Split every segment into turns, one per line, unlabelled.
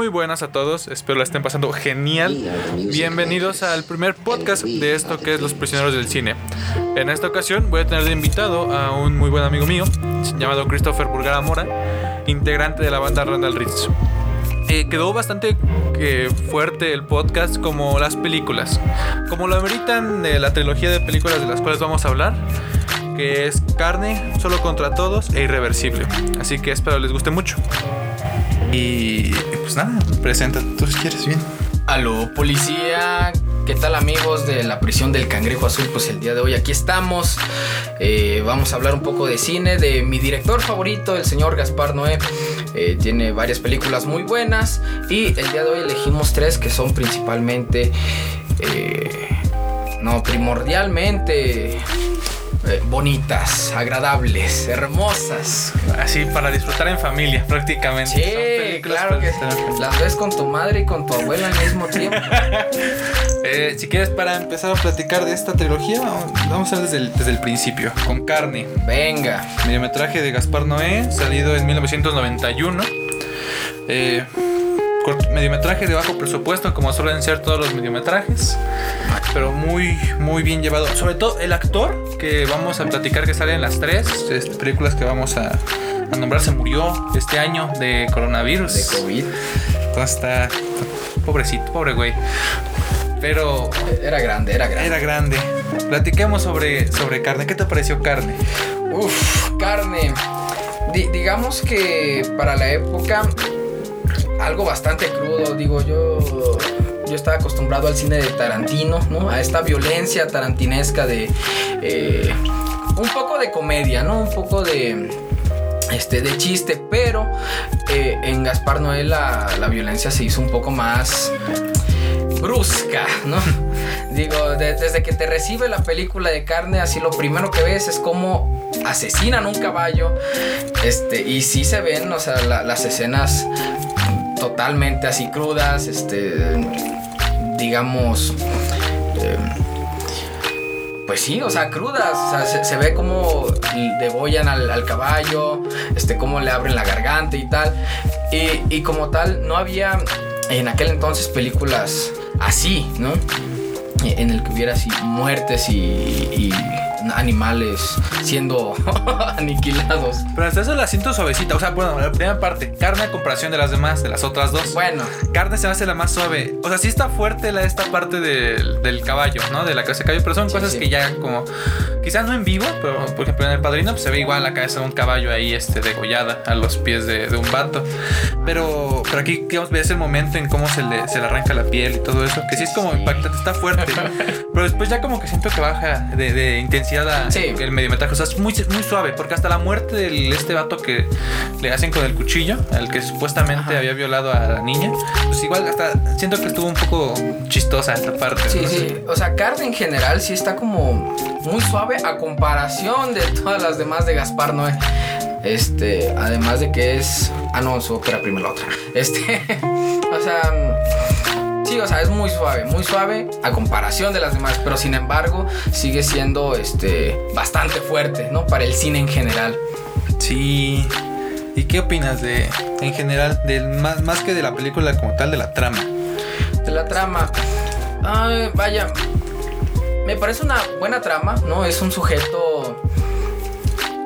Muy buenas a todos, espero la estén pasando genial. Bienvenidos al primer podcast de esto que es Los Prisioneros del Cine. En esta ocasión voy a tener de invitado a un muy buen amigo mío, llamado Christopher Burgara Mora, integrante de la banda Randall Ritz. Eh, quedó bastante eh, fuerte el podcast como las películas. Como lo ameritan de la trilogía de películas de las cuales vamos a hablar, que es Carne, Solo contra Todos e Irreversible. Así que espero les guste mucho. Y pues nada, presenta tú si quieres bien.
Aló, policía. ¿Qué tal amigos de la prisión del cangrejo azul? Pues el día de hoy aquí estamos. Eh, vamos a hablar un poco de cine, de mi director favorito, el señor Gaspar Noé. Eh, tiene varias películas muy buenas y el día de hoy elegimos tres que son principalmente, eh, no, primordialmente eh, bonitas, agradables, hermosas.
Así para disfrutar en familia, prácticamente.
Sí, claro que las ves con tu madre y con tu abuela al mismo tiempo.
eh, si quieres, para empezar a platicar de esta trilogía, vamos a ver desde el, desde el principio, con carne.
Venga.
Mediometraje de Gaspar Noé, salido en 1991. Eh, mediometraje de bajo presupuesto, como suelen ser todos los mediometrajes, pero muy, muy bien llevado. Sobre todo el actor que vamos a platicar que sale en las tres este, películas que vamos a, a, nombrar se murió este año de coronavirus.
De COVID.
Entonces está pobrecito, pobre güey. Pero
era grande, era grande.
Era grande. Platiquemos sobre, sobre carne. ¿Qué te pareció carne?
Uf, carne. D digamos que para la época algo bastante crudo, digo yo. Yo estaba acostumbrado al cine de Tarantino, ¿no? A esta violencia tarantinesca de. Eh, un poco de comedia, ¿no? Un poco de. Este, de chiste, pero eh, en Gaspar Noé la, la violencia se hizo un poco más brusca, ¿no? Digo, de, desde que te recibe la película de carne, así lo primero que ves es como asesinan un caballo. Este, y sí se ven, o sea, la, las escenas totalmente así crudas, este, digamos, eh, pues sí, o sea, crudas, o sea, se, ve como degollan al, al, caballo, este, cómo le abren la garganta y tal, y, como tal, no había en aquel entonces películas así, ¿no? En el que hubiera así muertes y animales siendo aniquilados.
Pero hasta eso la siento suavecita. O sea, bueno, la primera parte, carne a comparación de las demás, de las otras dos.
Bueno.
Carne se me hace la más suave. O sea, sí está fuerte la, esta parte del, del caballo, ¿no? De la cabeza de caballo, pero son sí, cosas sí. que ya como... Quizás no en vivo, pero por ejemplo en El Padrino pues, se ve igual la cabeza de un caballo ahí este, degollada a los pies de, de un vato. Pero, pero aquí, digamos, ves el momento en cómo se le, se le arranca la piel y todo eso, que sí es como impactante, está fuerte. pero después ya como que siento que baja de, de intensidad a,
Sí.
el mediometraje. O sea, es muy, muy suave, porque hasta la muerte de este vato que le hacen con el cuchillo, al que supuestamente Ajá. había violado a la niña, pues igual hasta siento que estuvo un poco chistosa esta parte.
Sí,
¿no?
sí. O sea, Carne en general sí está como muy suave a comparación de todas las demás de Gaspar Noé. Este, además de que es. Ah, no, su ópera primero la otra. Este, o sea. Sí, o sea, es muy suave, muy suave a comparación de las demás, pero sin embargo sigue siendo este, bastante fuerte, ¿no? Para el cine en general.
Sí. ¿Y qué opinas de, en general, de, más, más que de la película como tal, de la trama?
De la trama. Ay, vaya. Me parece una buena trama, ¿no? Es un sujeto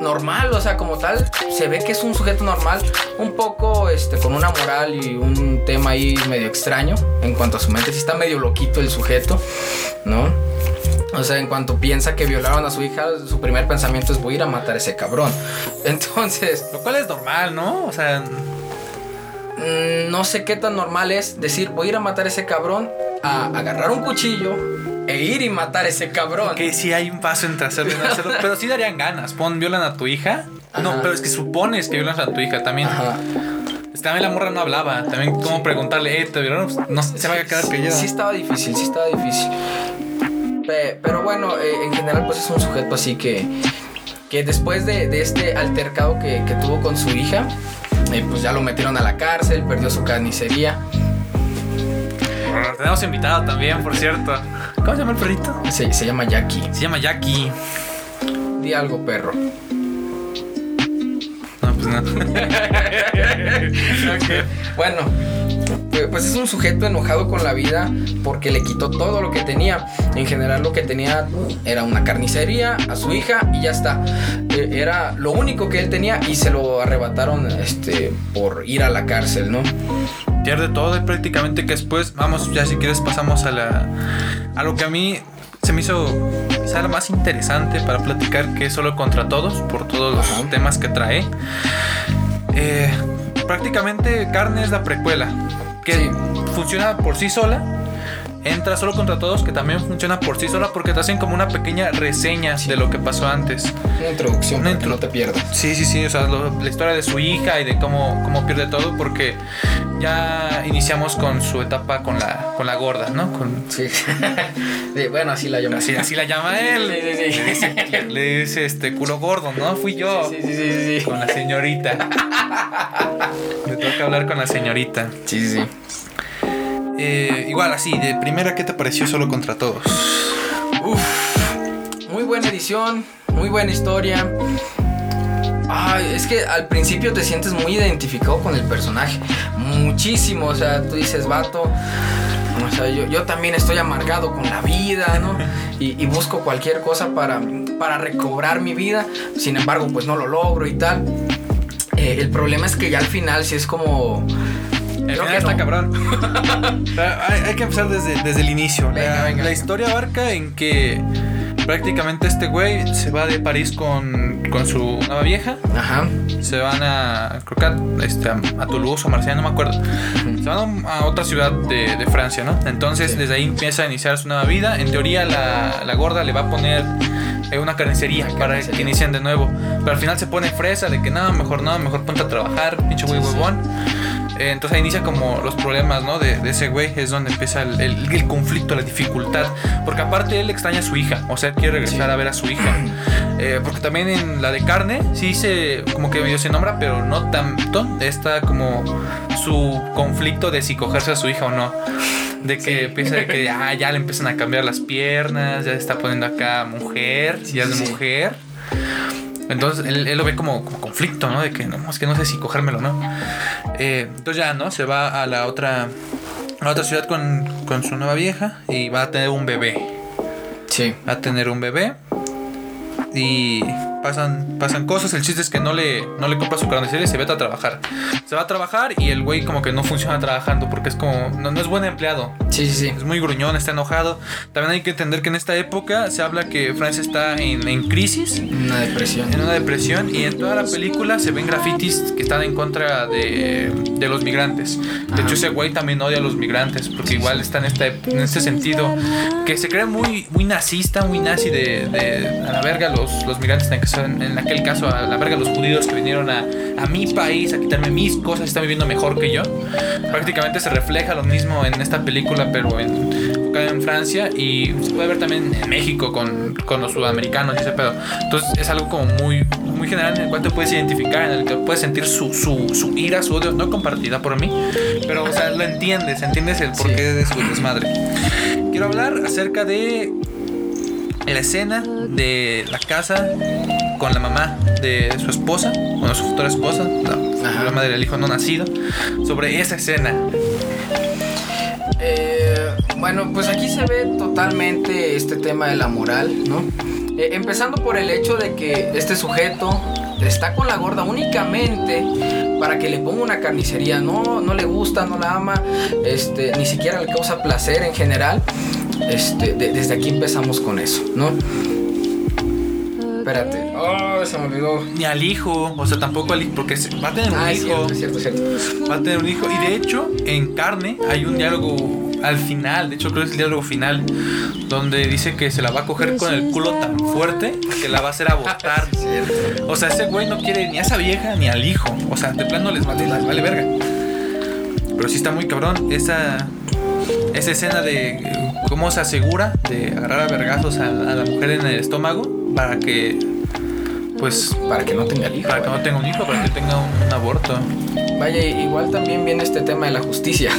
normal, o sea, como tal, se ve que es un sujeto normal, un poco este, con una moral y un tema ahí medio extraño en cuanto a su mente, sí está medio loquito el sujeto, ¿no? O sea, en cuanto piensa que violaron a su hija, su primer pensamiento es voy a ir a matar a ese cabrón. Entonces...
Lo cual es normal, ¿no? O sea...
Mmm, no sé qué tan normal es decir voy a ir a matar a ese cabrón, a agarrar un cuchillo, e ir y matar a ese cabrón.
Que sí hay un paso entre hacerlo y no hacerlo, pero sí darían ganas. Pon, violan a tu hija. Ajá. No, pero es que supones que violan a tu hija también.
Ajá.
También la morra no hablaba. También, ¿cómo preguntarle, eh, te violaron? No se va a quedar callada.
Sí, estaba difícil, sí estaba difícil. Pero bueno, eh, en general, pues es un sujeto así que. Que después de, de este altercado que, que, tuvo con su hija, eh, pues ya lo metieron a la cárcel, perdió su carnicería.
Tenemos invitado también, por cierto. ¿Cómo se llama el perrito?
Se, se llama Jackie.
Se llama Jackie.
Di algo, perro.
No, pues no.
Bueno, pues es un sujeto enojado con la vida porque le quitó todo lo que tenía. En general lo que tenía era una carnicería a su hija y ya está. E, era lo único que él tenía y se lo arrebataron este, por ir a la cárcel, ¿no?
Pierde todo y prácticamente que después, vamos, ya si quieres pasamos a la a lo que a mí se me hizo quizá lo más interesante para platicar que es solo contra todos por todos los temas que trae. Eh, prácticamente Carne es la precuela que funciona por sí sola. Entra solo contra todos, que también funciona por sí sola porque te hacen como una pequeña reseña de lo que pasó antes.
Una introducción para que no te pierdas.
Sí, sí, sí. O sea, la historia de su hija y de cómo, cómo pierde todo, porque ya iniciamos con su etapa con la, con la gorda, ¿no? Con...
Sí. bueno, así la llama.
Así, así la llama él. Sí, sí, sí. Le, dice, este culo gordo, ¿no? Fui yo.
Sí, sí, sí, sí.
Con la señorita. Me toca hablar con la señorita.
Sí, sí, sí.
Eh, igual así, de primera, ¿qué te pareció solo contra todos?
Uf, muy buena edición, muy buena historia. Ay, es que al principio te sientes muy identificado con el personaje. Muchísimo, o sea, tú dices, vato. O sea, yo, también estoy amargado con la vida, ¿no? Y, busco cualquier cosa para, para recobrar mi vida. Sin embargo, pues no lo logro y tal. Eh, el problema es que ya al final, si es como
el final está cabrón. hay, que empezar desde, desde el inicio. la, historia abarca en que prácticamente este güey se va de París con, con su nueva vieja.
Ajá.
Se van a, creo que este, a, Toulouse o Marsella, no me acuerdo. Se van a, otra ciudad de, de, Francia, ¿no? Entonces desde ahí empieza a iniciar su nueva vida. En teoría la, la gorda le va a poner eh, una carnicería para que inicien de nuevo. Pero al final se pone fresa de que no, mejor no, mejor ponte a trabajar, pinche güey huevón. Eh, entonces ahí inicia como los problemas, ¿no? De, ese güey, es donde empieza el, conflicto, la dificultad. Porque aparte él extraña a su hija, o sea, él quiere regresar a ver a su hija. Eh, porque también en la de carne, sí se, como que medio se nombra, pero no tanto. Está como su conflicto de si cogerse a su hija o no. De que empieza de que ah, ya le empiezan a cambiar las piernas, ya se está poniendo acá mujer, ya es mujer. Entonces él, lo ve como, conflicto, ¿no? De que no, es que no sé si cogérmelo, ¿no? Eh, entonces ya, ¿no? Se va a la otra, a otra ciudad con, con su nueva vieja y va a tener un bebé.
Sí.
Va a tener un bebé. Y pasan, pasan cosas. El chiste es que no le, no le compra su carnicería y se vete a trabajar. Se va a trabajar y el güey como que no funciona trabajando porque es como, no, no es buen empleado.
Sí, sí, sí.
Es muy gruñón, está enojado. También hay que entender que en esta época se habla que Francia está en, en crisis.
En una depresión.
En una depresión y en toda la película se ven grafitis que están en contra de, de los migrantes. De hecho ese güey también odia a los migrantes porque igual está en este, en este sentido que se cree muy, muy nazista, muy nazi de, de a la verga los, los migrantes tienen que en, aquel caso a la verga los judíos que vinieron a, a, mi país a quitarme mis cosas están viviendo mejor que yo. Prácticamente se refleja lo mismo en esta película, pero en, en Francia y se puede ver también en México con, con los sudamericanos y ese pedo. Entonces es algo como muy, muy general en el cual te puedes identificar, en el que puedes sentir su, su, su ira, su odio, no compartida por mí, pero o sea, lo entiendes, entiendes el porqué de su desmadre. Quiero hablar acerca de la escena de la casa con la mamá de su esposa, bueno, su futura esposa, la, madre del hijo no nacido, sobre esa escena.
Eh, bueno, pues aquí se ve totalmente este tema de la moral, ¿no? Eh, empezando por el hecho de que este sujeto está con la gorda únicamente para que le ponga una carnicería. No, no le gusta, no la ama, este, ni siquiera le causa placer en general. Este, desde aquí empezamos con eso, ¿no? Espérate. Se me olvidó.
Ni al hijo. O sea, tampoco al hijo. Porque va a tener un ah, hijo.
cierto, cierto.
Va a tener un hijo. Y de hecho, en carne hay un diálogo al final. De hecho, creo que es el diálogo final. Donde dice que se la va a coger con el culo tan fuerte que la va a hacer abortar. o sea, ese güey no quiere ni a esa vieja ni al hijo. O sea, de plano les vale, les vale verga. Pero sí está muy cabrón. Esa, esa escena de cómo se asegura de agarrar a vergazos a la mujer en el estómago para que pues
para que no tenga hijo
para que no tenga un hijo para que tenga un, aborto
vaya igual también viene este tema de la justicia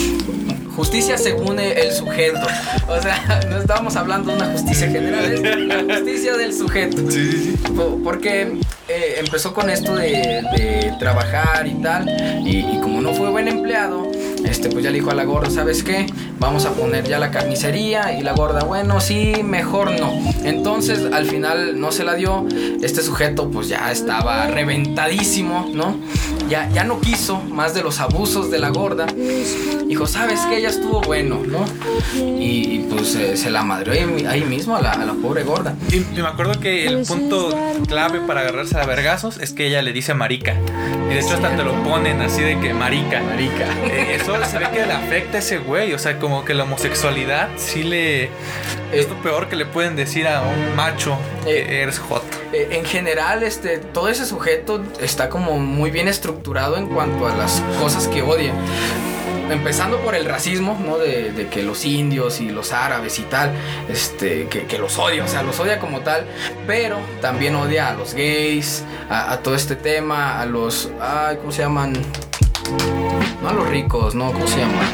justicia según el sujeto o sea no estábamos hablando de una justicia general es la justicia del sujeto
sí, sí, sí.
porque eh, empezó con esto de, de trabajar y tal. Y, y, como no fue buen empleado, este, pues ya le dijo a la gorda, ¿sabes qué? Vamos a poner ya la carnicería. Y la gorda, bueno, sí, mejor no. Entonces al final no se la dio. Este sujeto pues ya estaba reventadísimo, ¿no? Ya, ya no quiso más de los abusos de la gorda. Dijo, ¿sabes qué? Ya estuvo bueno, ¿no? Y, pues eh, se la madrió ahí, ahí mismo a la, a la, pobre gorda.
Y, me acuerdo que el punto clave para agarrarse a vergazos es que ella le dice marica. Y de hecho hasta te lo ponen así de que marica.
Marica.
Eh, eso se ve que le afecta a ese güey. O sea, como que la homosexualidad sí le... Es lo peor que le pueden decir a un macho que eres hot.
Eh, en general, este, todo ese sujeto está como muy bien estructurado en cuanto a las cosas que odia empezando por el racismo, ¿no? De, de, que los indios y los árabes y tal, este, que, que, los odia, o sea, los odia como tal, pero también odia a los gays, a, a, todo este tema, a los, ay, ¿cómo se llaman? No a los ricos, ¿no? ¿Cómo se llaman?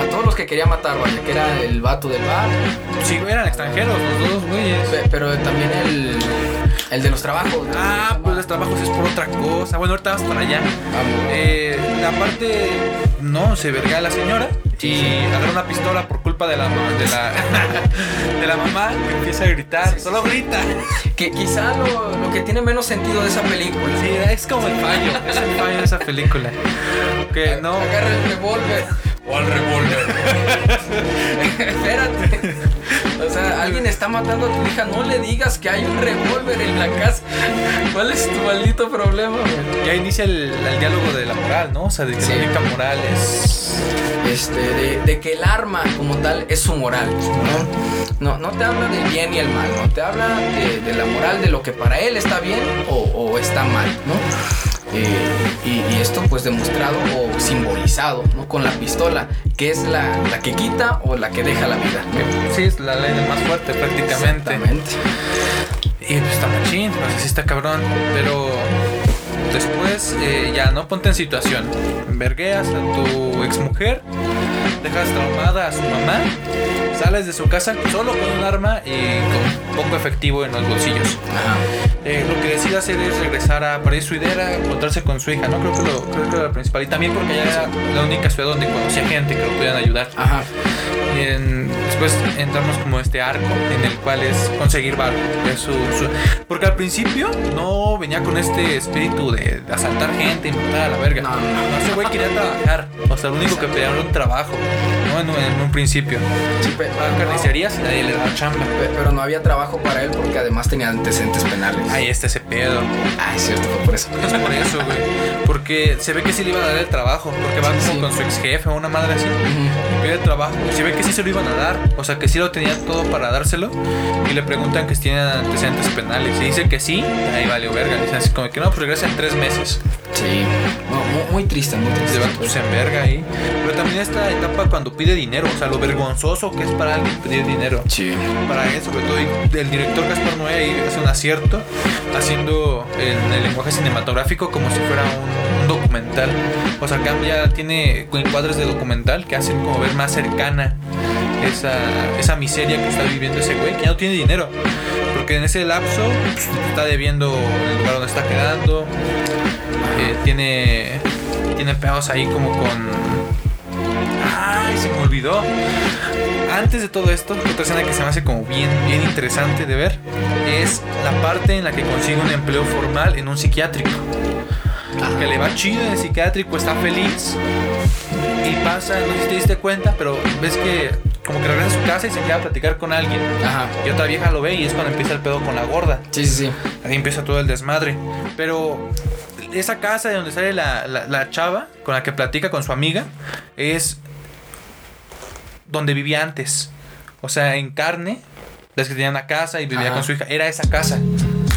A todos los que quería matar, vaya, que era el vato del bar.
Sí, eran extranjeros los dos güeyes.
Pero también el... El de los trabajos.
Ah, pues los trabajos es por otra cosa. Bueno, ahorita vamos para allá. Eh, aparte, no, se verga a la señora y agarra una pistola por culpa de la, de la, de la mamá que empieza a gritar. Sí, solo grita.
Que quizá lo, lo, que tiene menos sentido de esa película.
Sí, es como el fallo. Es el fallo de esa película. Que no.
Agarra el revólver.
O al revólver.
Espérate. Está matando a tu hija. No le digas que hay un revólver en la casa. ¿Cuál es tu maldito problema, güey?
Ya inicia el, el, diálogo de la moral, ¿no? O sea, de que sí. la moral es.
Este, de, de, que el arma como tal es su moral, ¿no? No, no te habla del bien y el mal, ¿no? Te habla de, de la moral de lo que para él está bien o, o está mal, ¿no? Eh, y, y, esto pues demostrado o simbolizado ¿no? con la pistola, que es la, la, que quita o la que deja la vida.
Sí, es la ley del más fuerte prácticamente.
Exactamente.
Y pues está machín, no sé si está cabrón, pero después eh, ya no ponte en situación. Vergueas a tu exmujer, dejas traumada a su mamá, sales de su casa solo con un arma y con poco efectivo en los bolsillos. Eh, lo que decide hacer es regresar a París Suidera, encontrarse con su hija, ¿no? Creo que, lo, creo que era la principal. Y también porque allá era la única ciudad donde conocía gente que lo podían ayudar.
Ajá.
Y en, después entramos como este arco en el cual es conseguir. Es su, su, porque al principio no venía con este espíritu de asaltar gente y matar a la verga.
No, no,
no. Ese güey quería trabajar. O sea, lo único que pedía era un trabajo, ¿no? En, un principio.
Sí, pero,
Pagan carnicerías y nadie le daba chamba.
Pero no había trabajo para él porque además tenía antecedentes penales.
Ahí está ese pedo.
Ah, es cierto, fue por eso.
Es por eso, güey. Porque se ve que sí le iban a dar el trabajo. Porque va como
Sí.
con su ex jefe o una madre así.
Ujú.
Pide el trabajo. Se ve que sí se lo iban a dar. O sea, que sí lo tenían todo para dárselo. Y le preguntan que si tienen antecedentes penales. Y dice que sí. Ahí vale verga. Dicen así como que no, pues regresa en tres meses.
Sí, No, muy, muy triste, muy triste.
Se va pues, en verga ahí. Pero también esta etapa cuando pide dinero. O sea, lo vergonzoso que es para alguien pedir dinero.
Sí.
para él, sobre todo el director Gaspar Noé ahí hace un acierto haciendo el, el lenguaje cinematográfico como si fuera un, un documental. O sea, cambia, tiene encuadres de documental que hacen como ver más cercana esa, esa miseria que está viviendo ese güey, que ya no tiene dinero. Porque en ese lapso pues, está debiendo el lugar donde está quedando. eh, tiene, tiene pedos ahí como con... Ay, se me olvidó. Antes de todo esto, otra escena que se me hace como bien, bien interesante de ver es la parte en la que consigue un empleo formal en un psiquiátrico. Que le va chido en el psiquiátrico, está feliz. Y pasa, no sé si te diste cuenta, pero ves que como que regresa a su casa y se queda a platicar con alguien.
Ajá.
Y otra vieja lo ve y es cuando empieza el pedo con la gorda.
Sí, sí, sí.
Ahí empieza todo el desmadre. Pero esa casa de donde sale la, la, la chava con la que platica con su amiga es donde vivía antes. O sea, en carne, las que tenían una casa y vivía
Ajá.
con su hija, era esa casa.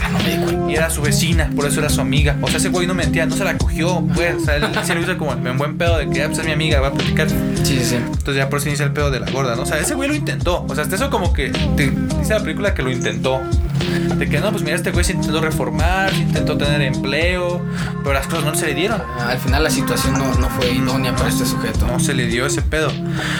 Ah, no me di cuenta.
Y era su vecina, por eso era su amiga. O sea, ese güey no mentía, no se la cogió, pues. O sea, él se lo hizo como en buen pedo de que ya pues, es mi amiga, va a platicar.
Sí, sí, sí.
Entonces ya por eso inicia el pedo de la gorda, ¿no? O sea, ese güey lo intentó. O sea, hasta eso como que te dice la película que lo intentó. De que no, pues mira, este güey se intentó reformar, se intentó tener empleo, pero las cosas no se le dieron.
Ah, Al final la situación no, no fue idónea para este sujeto.
No se le dio ese pedo.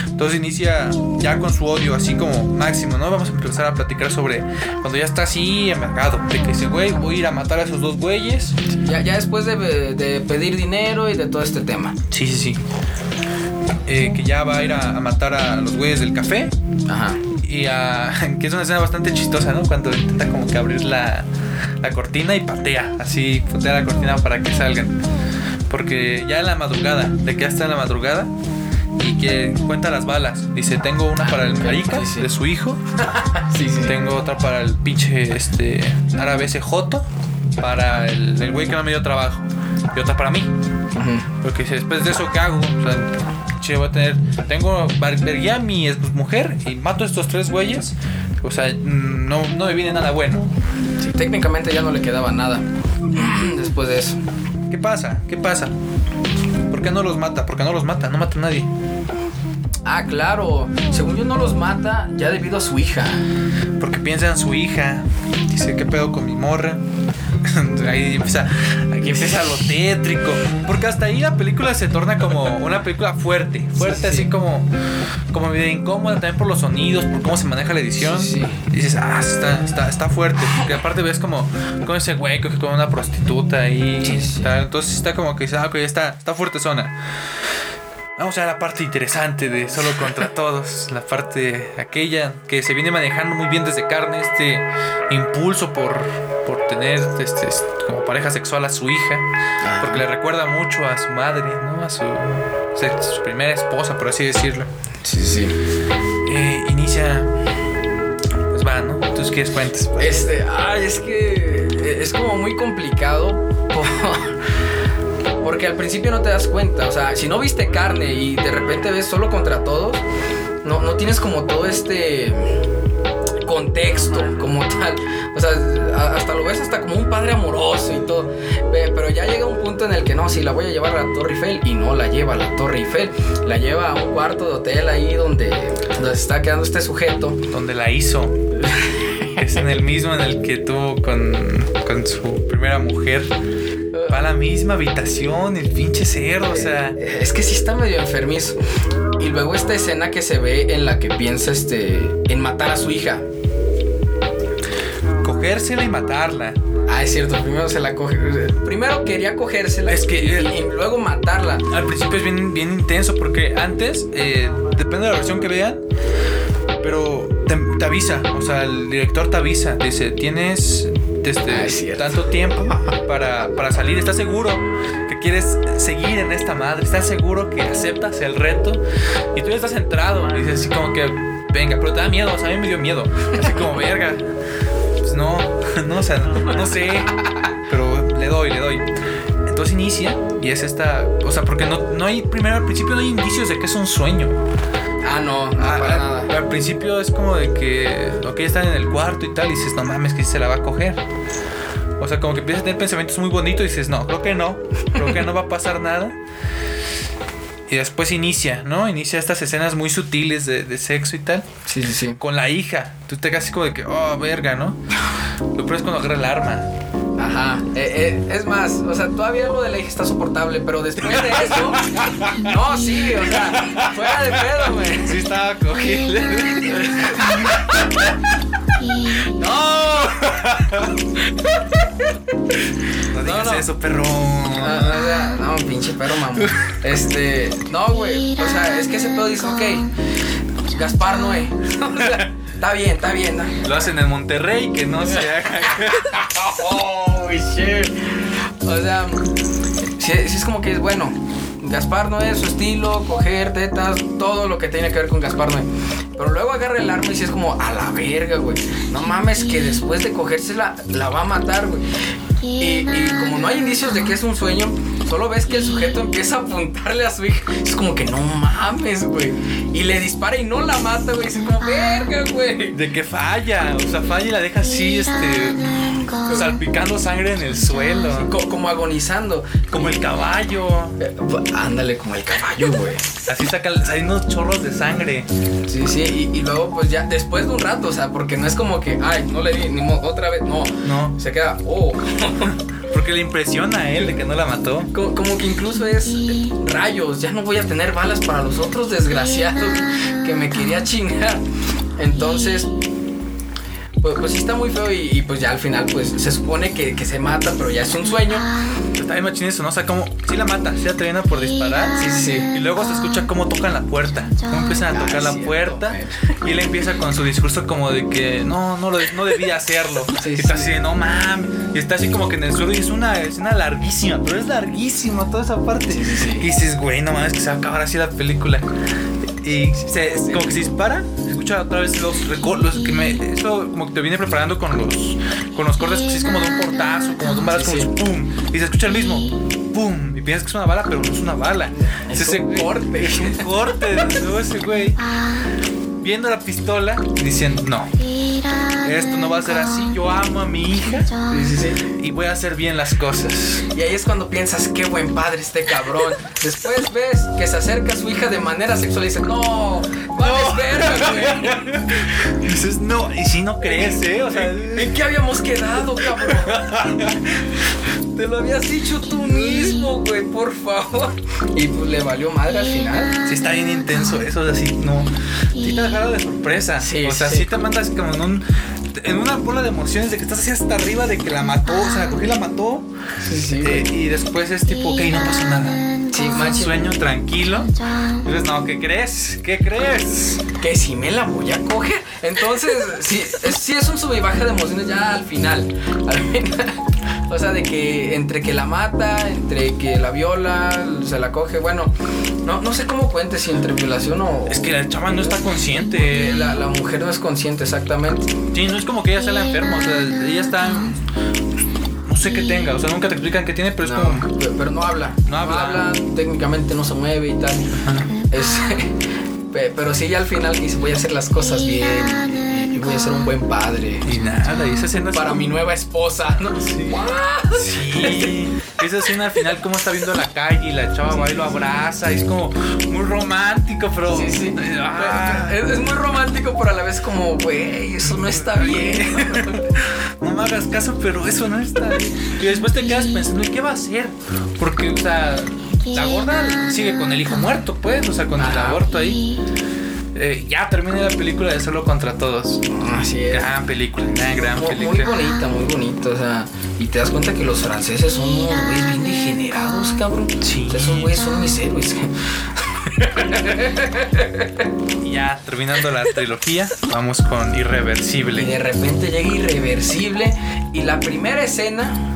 Entonces inicia ya con su odio así como máximo, ¿no? Vamos a empezar a platicar sobre cuando ya está así amargado. De que dice, güey, voy ir a matar a esos dos güeyes.
Ya, ya después de, de pedir dinero y de todo este tema.
Sí, sí, sí. Eh, que ya va a ir a, a matar a los güeyes del café.
Ajá.
Y a, que es una escena bastante chistosa, ¿no? Cuando intenta como que abrir la, la cortina y patea. Así, patea la cortina para que salgan. Porque ya en la madrugada, de que ya está en la madrugada. Y que cuenta las balas. Dice, tengo una para el marica
sí, sí.
de su hijo.
Sí.
Tengo otra para el pinche este árabe ese joto. Para el el güey que no me dio trabajo. Y otra para mí.
Ujú.
Porque si después de eso, ¿qué hago? O sea, che, voy a tener. Tengo. Vergué a mi ex- mujer y mato a estos tres güeyes. O sea, no, no me viene nada bueno.
Sí, técnicamente ya no le quedaba nada después de eso.
¿Qué pasa? ¿Qué pasa? ¿Por qué no los mata? ¿Por qué no los mata? No mata a nadie.
Ah, claro. Según yo no los mata ya debido a su hija.
Porque piensa en su hija. Dice, ¿qué pedo con mi morra? Ahí empieza, aquí empieza lo tétrico. Porque hasta ahí la película se torna como una película fuerte. Fuerte,
Sí, sí.
así como, como medio incómoda también por los sonidos, por cómo se maneja la edición.
Sí.
Y dices, ah, está, está, está fuerte. Porque aparte ves como con ese güey que con una prostituta ahí. Tal. Entonces está como que dices, ah, ok, está, está fuerte zona. Vamos a la parte interesante de Solo contra Todos, la parte aquella que se viene manejando muy bien desde carne, este impulso por, por tener este, como pareja sexual a su hija,
Ah.
porque le recuerda mucho a su madre, ¿no? A su, su primera esposa, por así decirlo.
Sí, sí.
Eh, inicia, pues va, ¿no? ¿Tú quieres cuentas?
Este, ay, es que es como muy complicado por- porque al principio no te das cuenta, o sea, si no viste carne y de repente ves solo contra todos, no, no tienes como todo este contexto como tal, o sea, hasta lo ves hasta como un padre amoroso y todo, Pe- pero ya llega un punto en el que no, si la voy a llevar a la Torre Eiffel y no la lleva a la Torre Eiffel, la lleva a un cuarto de hotel ahí donde, donde se está quedando este sujeto.
Donde la hizo. es en el mismo en el que tuvo con, con su primera mujer. Va a la misma habitación, el pinche cerdo, o sea.
Es que sí está medio enfermizo. Y luego esta escena que se ve en la que piensa este en matar a su hija.
Cogérsela y matarla.
Ah, es cierto, primero se la coge. Primero quería cogérsela
Es que-
y, y luego matarla.
Al principio es bien, bien intenso porque antes, eh, depende de la versión que vean, pero te, te avisa, o sea, el director te avisa, dice, tienes este,
Ah, es
tanto tiempo para, para salir, ¿estás seguro que quieres seguir en esta madre? ¿Estás seguro que aceptas el reto? Y tú ya estás entrado, y dices así como que, venga, pero te da miedo, o sea, a mí me dio miedo, así como, verga, pues no, no, o sea, no, no sé, pero le doy, le doy. Entonces inicia y es esta, o sea, porque no, no hay, primero al principio no hay indicios de que es un sueño.
Ah, no, no,
Ah,
para nada.
Al principio es como de que, ok, están en el cuarto y tal, y dices, no mames, que se la va a coger. O sea, como que empiezas a tener pensamientos muy bonitos y dices, no, creo que no, creo que no va a pasar nada. Y después inicia, ¿no? Inicia estas escenas muy sutiles de, de sexo y tal.
Sí, sí, sí.
Con la hija. Tú te quedas así como de que, oh, verga, ¿no? Lo peor es cuando agarra el arma.
Ajá. Eh, eh, es más, o sea, todavía lo de la hija está soportable, pero después de eso. No, sí, o sea, fuera de pedo, güey.
Sí estaba cogiendo. ¡No! No digas
no.
eso, perro.
Ah, o sea, no, pinche perro mamón. Este, no, güey. O sea, es que ese pedo dice, ok, Gaspar Noé. O sea, está bien, está bien. ¿no?
Lo hacen en Monterrey, que no se haga.
Oh, shit. O sea, sí es como que es bueno. Gaspar Noé, su estilo, coger tetas, todo lo que tiene que ver con Gaspar Noé. Pero luego agarra el arma y sí es como a la verga, güey. No mames, que después de cogérsela, la va a matar, güey. Y, y como no hay indicios de que es un sueño, solo ves que el sujeto empieza a apuntarle a su hija. Es como que no mames, güey. Y le dispara y no la mata, güey. Es como verga, güey.
De que falla, o sea, falla y la deja así, este. Salpicando sangre en el suelo.
como agonizando.
Como el caballo.
Eh, ándale, como el caballo, güey.
Así saca, unos chorros de sangre.
Sí, sí, y, luego pues ya después de un rato, o sea, porque no es como que, ay, no le di ni otra vez, no. No. Se queda, oh.
Porque le impresiona a él de que no la mató.
Como, que incluso es rayos, ya no voy a tener balas para los otros desgraciados que me quería chingar. Entonces, pues, pues sí está muy feo y, pues ya al final pues se supone que, se mata, pero ya es un sueño.
Está bien machín eso, ¿no? O sea, como sí la mata, sí la termina por disparar. Sí, sí, sí. Y luego se escucha cómo tocan la puerta, cómo empiezan a tocar la puerta y él empieza con su discurso como de que no, no, lo, no debía hacerlo. y está así de no mames. Y está así como que en el suelo y es una escena larguísima, pero es larguísima toda esa parte. Y dices, güey, no mames, que se va a acabar así la película. Y se, como que se dispara otra vez los recortes, que me, eso como que te viene preparando con los, con los cortes, que es como de un portazo, como de un balazo, como pum, y se escucha el mismo, pum, y piensas que es una bala, pero no es una bala, es, ese corte, es un corte de ese güey viendo la pistola diciendo, no, esto no va a ser así, yo amo a mi hija y voy a hacer bien las cosas.
Y ahí es cuando piensas, qué buen padre este cabrón. Después ves que se acerca a su hija de manera sexual y dices, no, vales verga,
güey. dices, no, y si no crees, ¿eh? O sea,
¿en qué habíamos quedado, cabrón? Te lo habías dicho tú mismo, güey, por favor. Y pues le valió madre al final.
Sí, está bien intenso eso, así, no. Sí te dejado de sorpresa. Sí, o sea, sí. te mandas como en un en una bola de emociones de que estás así hasta arriba de que la mató, o sea, la cogió y la mató. Sí, sí. Eh, y después es tipo, ok, no pasó nada. Sí, un sueño tranquilo. Entonces, no, ¿qué crees? ¿Qué crees?
Que si me la voy a coger. Entonces, sí, es, sí es un sub y baja de emociones ya al final. Al final. O sea, de que entre que la mata, entre que la viola, se la coge, bueno, no, no sé cómo cuente si entre violación o...
Es que la chava no está consciente.
La, la mujer no es consciente, exactamente.
Sí, no es como que ella sea la enferma, o sea, ella está no sé qué tenga, o sea, nunca te explican qué tiene, pero es como.
Pero, no habla. No habla. técnicamente no se mueve y tal. Es, pero sí, ya al final dice: Voy a hacer las cosas bien voy a ser un buen padre.
Y nada, y esa escena
Para mi nueva esposa, ¿no?
Sí. sí. esa escena al final, como está viendo la calle y la chava va y lo abraza. Y es como muy romántico, pero. Sí, sí.
Ah. Es, muy romántico, pero a la vez como, güey, eso no está bien.
no me hagas caso, pero eso no está bien. Y después te quedas pensando, ¿y qué va a hacer? Porque, o sea, la gorda sigue con el hijo muerto, pues, o sea, con el aborto ahí. Eh, ya terminé la película de Solo contra Todos.
Así es.
Gran película, una gran
muy,
película.
Muy bonita, muy bonita. O sea, y te das cuenta que los franceses son unos güeyes bien degenerados, cabrón. Sí. esos güeyes son mis héroes.
ya terminando la trilogía, vamos con Irreversible.
Y de repente llega Irreversible y la primera escena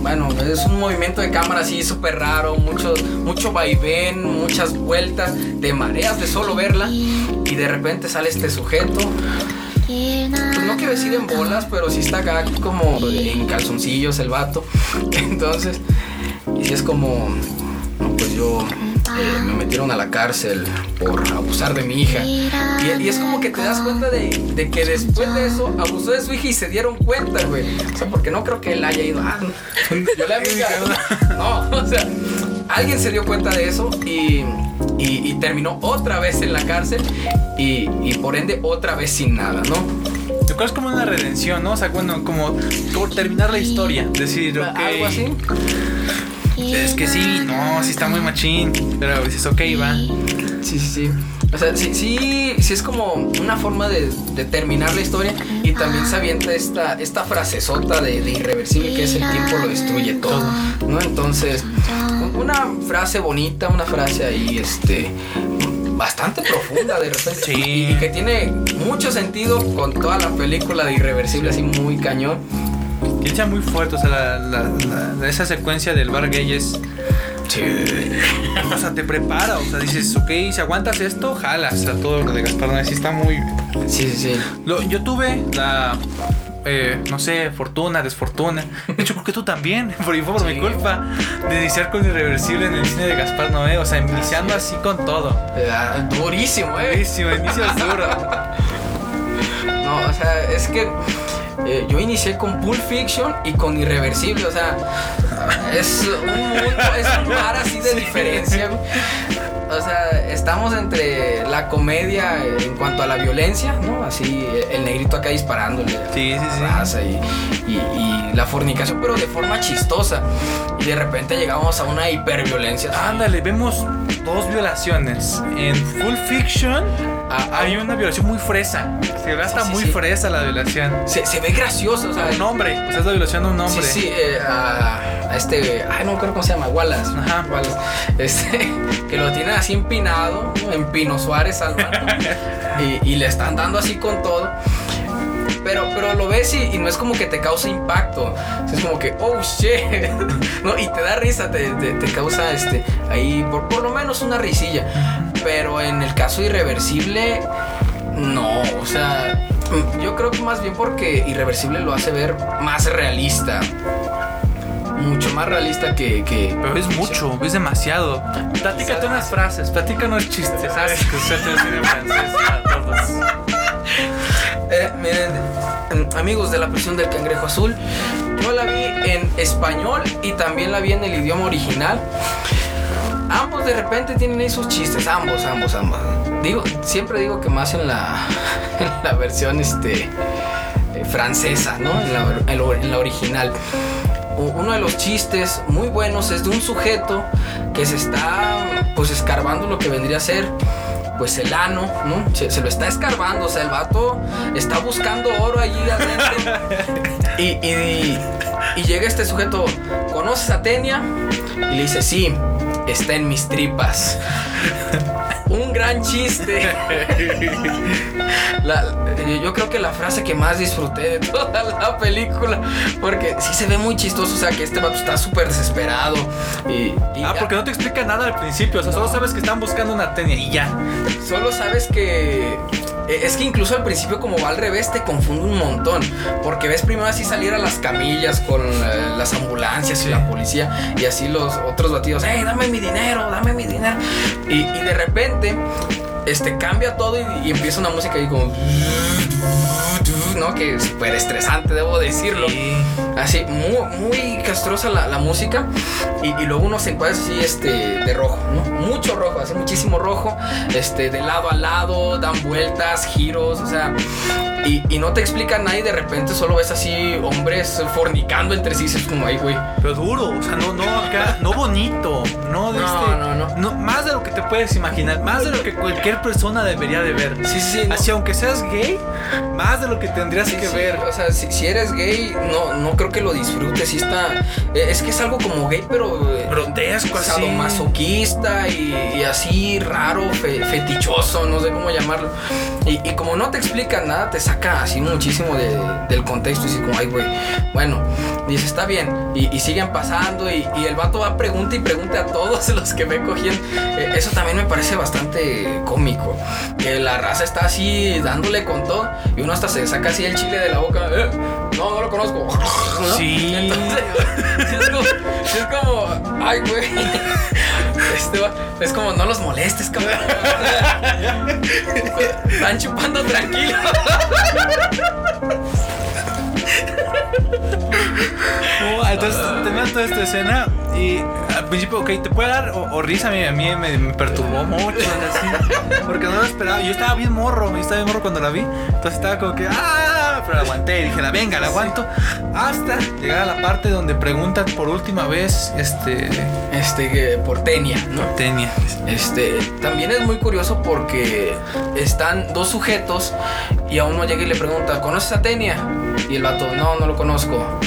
bueno, es un movimiento de cámara así súper raro, mucho, mucho vaivén, muchas vueltas, te mareas de solo verla y de repente sale este sujeto. Pues no quiero decir en bolas, pero sí está acá como en calzoncillos el vato. Entonces, y es como, no, pues yo eh, me metieron a la cárcel por abusar de mi hija. Y, es como que te das cuenta de, que después de eso abusó de su hija y se dieron cuenta, güey. O sea, porque no creo que él haya ido. Ah, yo le había. No, o sea, alguien se dio cuenta de eso y, y, terminó otra vez en la cárcel y, por ende otra vez sin nada, ¿no?
Yo creo que es como una redención, ¿no? O sea, bueno, como, como terminar la historia. Decir, ok.
Algo así.
Es que sí, no, sí está muy machín. Pero dices, ok, va.
Sí, sí, sí. O sea, sí, sí, sí es como una forma de, terminar la historia y también se avienta esta, esta frasezota de, de, irreversible que es el tiempo lo destruye todo, ¿no? Entonces, una frase bonita, una frase ahí, este, bastante profunda de repente. Sí. Y, que tiene mucho sentido con toda la película de irreversible, así muy cañón
echa muy fuerte, o sea, la, esa secuencia del bar gay es... Sí. O sea, te prepara, o sea, dices, ok, si aguantas esto, jalas a todo lo de Gaspar Noé, sí está muy...
Sí, sí, sí.
yo tuve la... Eh, no sé, fortuna, desfortuna. De hecho, creo que tú también, por, por mi culpa, de iniciar con Irreversible en el cine de Gaspar Noé. O sea, iniciando así con todo.
durísimo, eh.
Durísimo, inicio duro.
No, o sea, es que eh, yo inicié con Pulp Fiction y con Irreversible, o sea, es un mundo, es un mar así de diferencia. O sea, estamos entre la comedia en cuanto a la violencia, ¿no? Así, el negrito acá disparándole
sí, sí, sí.
raza y, y, y, la fornicación, pero de forma chistosa. Y de repente llegamos a una hiperviolencia.
Ándale, vemos dos violaciones. En Full Fiction ah, hay una violación muy fresa. Se ve hasta muy fresa la violación.
Se, se, ve gracioso, o sea.
Un hombre, o sea, es la violación de un hombre.
Sí, sí, eh, a, a, este. Ay, no creo cómo se llama, Wallace.
Ajá.
Wallace. Este, que lo tiene así empinado, en Pino Suárez al y, y, le están dando así con todo. Pero, pero lo ves y, y, no es como que te causa impacto. Es como que, oh shit. ¿no? Y te da risa, te, te, te causa este, ahí por, por, lo menos una risilla. Pero en el caso irreversible, no. O sea, yo creo que más bien porque irreversible lo hace ver más realista mucho más realista que. que
Pero es mucho, es demasiado. Platícate unas frases, platícanos chistes. ¿Sabes que usted tiene francés a todos?
Eh, miren, amigos de la prisión del cangrejo azul, yo la vi en español y también la vi en el idioma original. Ambos de repente tienen ahí sus chistes, ambos, ambos, ambos. Digo, siempre digo que más en la, en la versión este, eh, francesa, ¿no? En la, en la original uno de los chistes muy buenos es de un sujeto que se está pues escarbando lo que vendría a ser pues el ano, ¿no? Se, se, lo está escarbando, o sea, el vato está buscando oro allí adentro. y, y, y, llega este sujeto, ¿conoces a Tenia? Y le dice, sí, está en mis tripas. Un gran chiste. La, yo creo que la frase que más disfruté de toda la película. Porque sí se ve muy chistoso. O sea, que este vato está súper desesperado. Y, y
ah,
ya.
porque no te explica nada al principio. O sea, no. solo sabes que están buscando una tenia y ya.
Solo sabes que. Es que incluso al principio, como va al revés, te confunde un montón. Porque ves primero así salir a las camillas con eh, las ambulancias y la policía. Y así los otros batidos, ¡Hey, dame mi dinero! ¡Dame mi dinero! Y, y de repente este, cambia todo y, y, empieza una música ahí como. ¿No? Que es súper estresante, debo decirlo. Sí. Así, muy, muy castrosa la, la música. Y, y, luego uno se encuentra así, este, de rojo, ¿no? Mucho rojo, así, muchísimo rojo. Este, de lado a lado, dan vueltas, giros, o sea. Y, y no te explica nada y de repente solo ves así hombres fornicando entre sí. Es como, ay, güey.
Pero duro, o sea, no, no, acá, no bonito. No, de
no,
este,
no, no,
no. Más de lo que te puedes imaginar, más de lo que cualquier persona debería de ver.
Sí, sí, no.
Así, aunque seas gay, más de lo que tendrías
sí,
que
sí.
ver.
O sea, si, si, eres gay, no, no creo que lo disfrutes. Sí está. Es que es algo como gay, pero.
Grotesco, así.
masoquista y, y, así raro, fe, fetichoso, no sé cómo llamarlo. Y, y, como no te explican nada, te saca así muchísimo de, del contexto. Y así como, ay, güey. Bueno, dice, está bien. Y, y siguen pasando. Y, y, el vato va pregunta y pregunta a todos los que me cogían. Eh, eso también me parece bastante cómico. Que la raza está así dándole con todo. Y uno hasta se saca así el chile de la boca. Eh, no, no lo conozco. ¿No?
Sí.
Entonces, es, como, es como, ay, güey. Este va, es como, no los molestes, cabrón. Están chupando tranquilo.
Oh, entonces tenía toda esta escena y al principio, ok, te puede dar o, o risa, a mí, a mí me, me, perturbó mucho, así, porque no lo esperaba. Yo estaba bien morro, yo estaba bien morro cuando la vi, entonces estaba como que, ¡ah! Pero la aguanté, dije, la venga, la aguanto, hasta llegar a la parte donde preguntan por última vez, este...
Este, por Tenia, ¿no?
Por Tenia.
Este, también es muy curioso porque están dos sujetos y a uno llega y le pregunta, ¿conoces a Tenia? Y el vato, no, no lo conozco.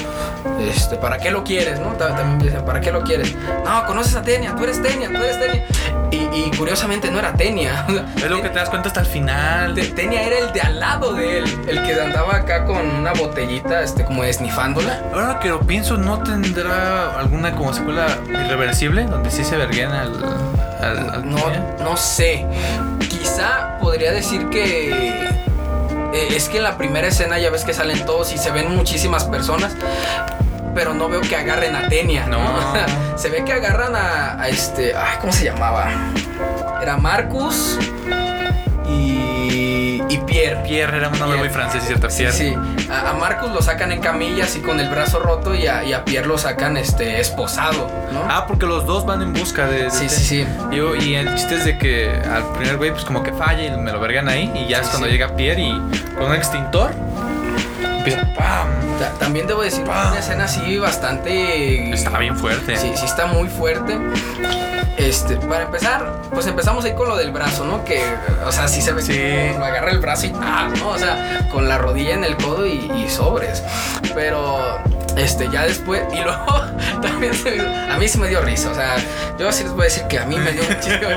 Este, ¿para qué lo quieres? ¿no? También dicen, ¿para qué lo quieres? No, conoces a Tenia, tú eres Tenia, tú eres Tenia. Y, y curiosamente no era Tenia.
Es lo que te das cuenta hasta el final.
Tenia era el de al lado de él, el que andaba acá con una botellita, este, como esnifándola.
Ahora que lo pienso, ¿no tendrá alguna como secuela irreversible? Donde sí se verguen al, al, al
no, no sé. Quizá podría decir que es que en la primera escena ya ves que salen todos y se ven muchísimas personas. Pero no veo que agarren a Tenia.
No.
¿no? se ve que agarran a, a, este. Ay, ¿cómo se llamaba? Era Marcus y. Pierre.
Pierre era un nombre muy francés, ¿cierto? Pierre.
Sí, A, Marcus lo sacan en camillas y con el brazo roto y a, y a, Pierre lo sacan este, esposado, ¿no?
Ah, porque los dos van en busca de...
sí, sí, sí.
Y, y, el chiste es de que al primer güey pues como que falla y me lo vergan ahí y ya es cuando llega Pierre y con un extintor empieza ¡pam!
También debo decir, una escena así bastante...
Está bien fuerte.
Sí, sí está muy fuerte. Este, para empezar, pues empezamos ahí con lo del brazo, ¿no? Que, o sea, sí se ve sí. lo agarra el brazo y ah, ¿no? O sea, con la rodilla en el codo y, sobres. Pero, este, ya después, y luego también se a mí sí me dio risa, o sea, yo así les voy a decir que a mí me dio muchísimo,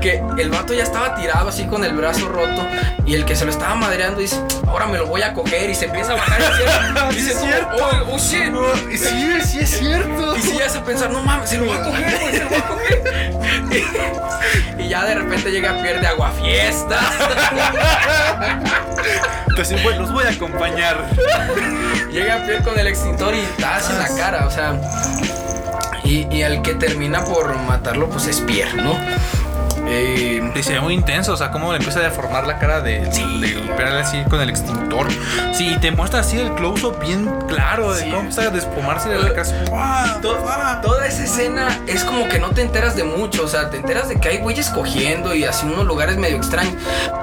que el vato ya estaba tirado así con el brazo roto y el que se lo estaba madreando dice, ahora me lo voy a coger y se empieza a bajar y dice,
es cierto.
Oh, oh shit.
sí, sí es cierto.
Y si ya a pensar, no mames, se lo va a coger, güey, se lo va a coger. y ya de repente llega Pierre de Aguafiestas.
Entonces, bueno, los voy a acompañar.
llega Pierre con el extintor y estás en la cara, o sea. Y, y al que termina por matarlo, pues es Pierre, ¿no?
Eh, y se ve muy intenso, o sea, cómo le empieza a deformar la cara de, sí. de así con el extintor. Sí, te muestra así el close-up bien claro de cómo empieza a despomarse de la casa.
toda esa escena es como que no te enteras de mucho, o sea, te enteras de que hay güeyes cogiendo y así unos lugares medio extraños.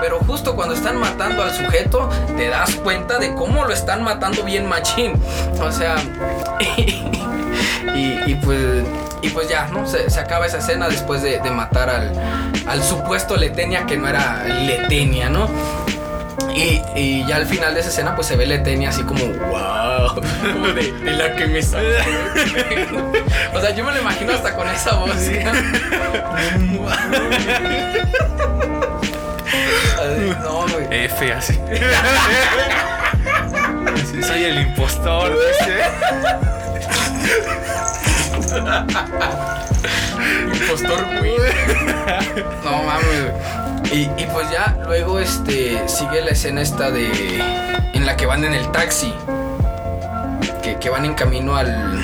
Pero justo cuando están matando al sujeto, te das cuenta de cómo lo están matando bien machín. O sea, y pues y pues ya, ¿no? Se, acaba esa escena después de, matar al, supuesto Letenia que no era Letenia, ¿no? Y, ya al final de esa escena pues se ve Letenia así como, wow, de, la que me sale. o sea, yo me lo imagino hasta con esa voz.
no, güey. F así. soy el impostor, dice.
Impostor, güey. No mames, y, y, pues ya luego este sigue la escena esta de en la que van en el taxi. Que, que van en camino al.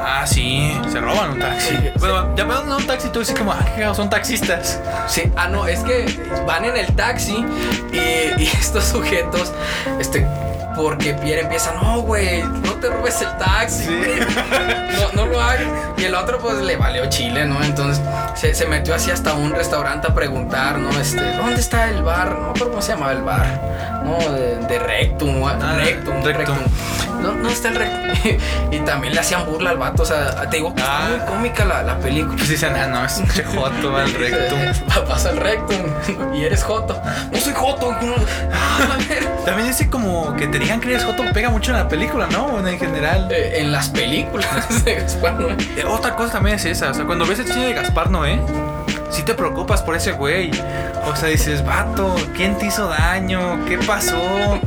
Ah, sí, se roban un taxi. bueno, ya van un taxi, tú dices como, ah, son taxistas.
Sí, ah, no, es que van en el taxi y, y estos sujetos, este, porque Pierre empieza, no, güey, no te robes el taxi. No, no lo hagas. Y el otro, pues le valió chile, ¿no? Entonces se, se, metió así hasta un restaurante a preguntar, ¿no? Este, ¿dónde está el bar? No, ¿cómo se llamaba el bar? No, de, Rectum, ah, Rectum, Rectum. No, no está el Rectum. y también le hacían burla al vato, o sea, te digo que está muy ah. cómica la, la película.
Pues dicen, ah, no, es joto, va al Rectum.
Pasa el Rectum y eres joto. No soy joto.
también dice como que te digan que eres joto pega mucho en la película, ¿no? En general.
Eh, en las películas de Gaspar Noé. Eh,
otra cosa también es esa, o sea, cuando ves el cine de Gaspar Noé, si te preocupas por ese güey. O sea, dices, vato, ¿quién te hizo daño? ¿Qué pasó?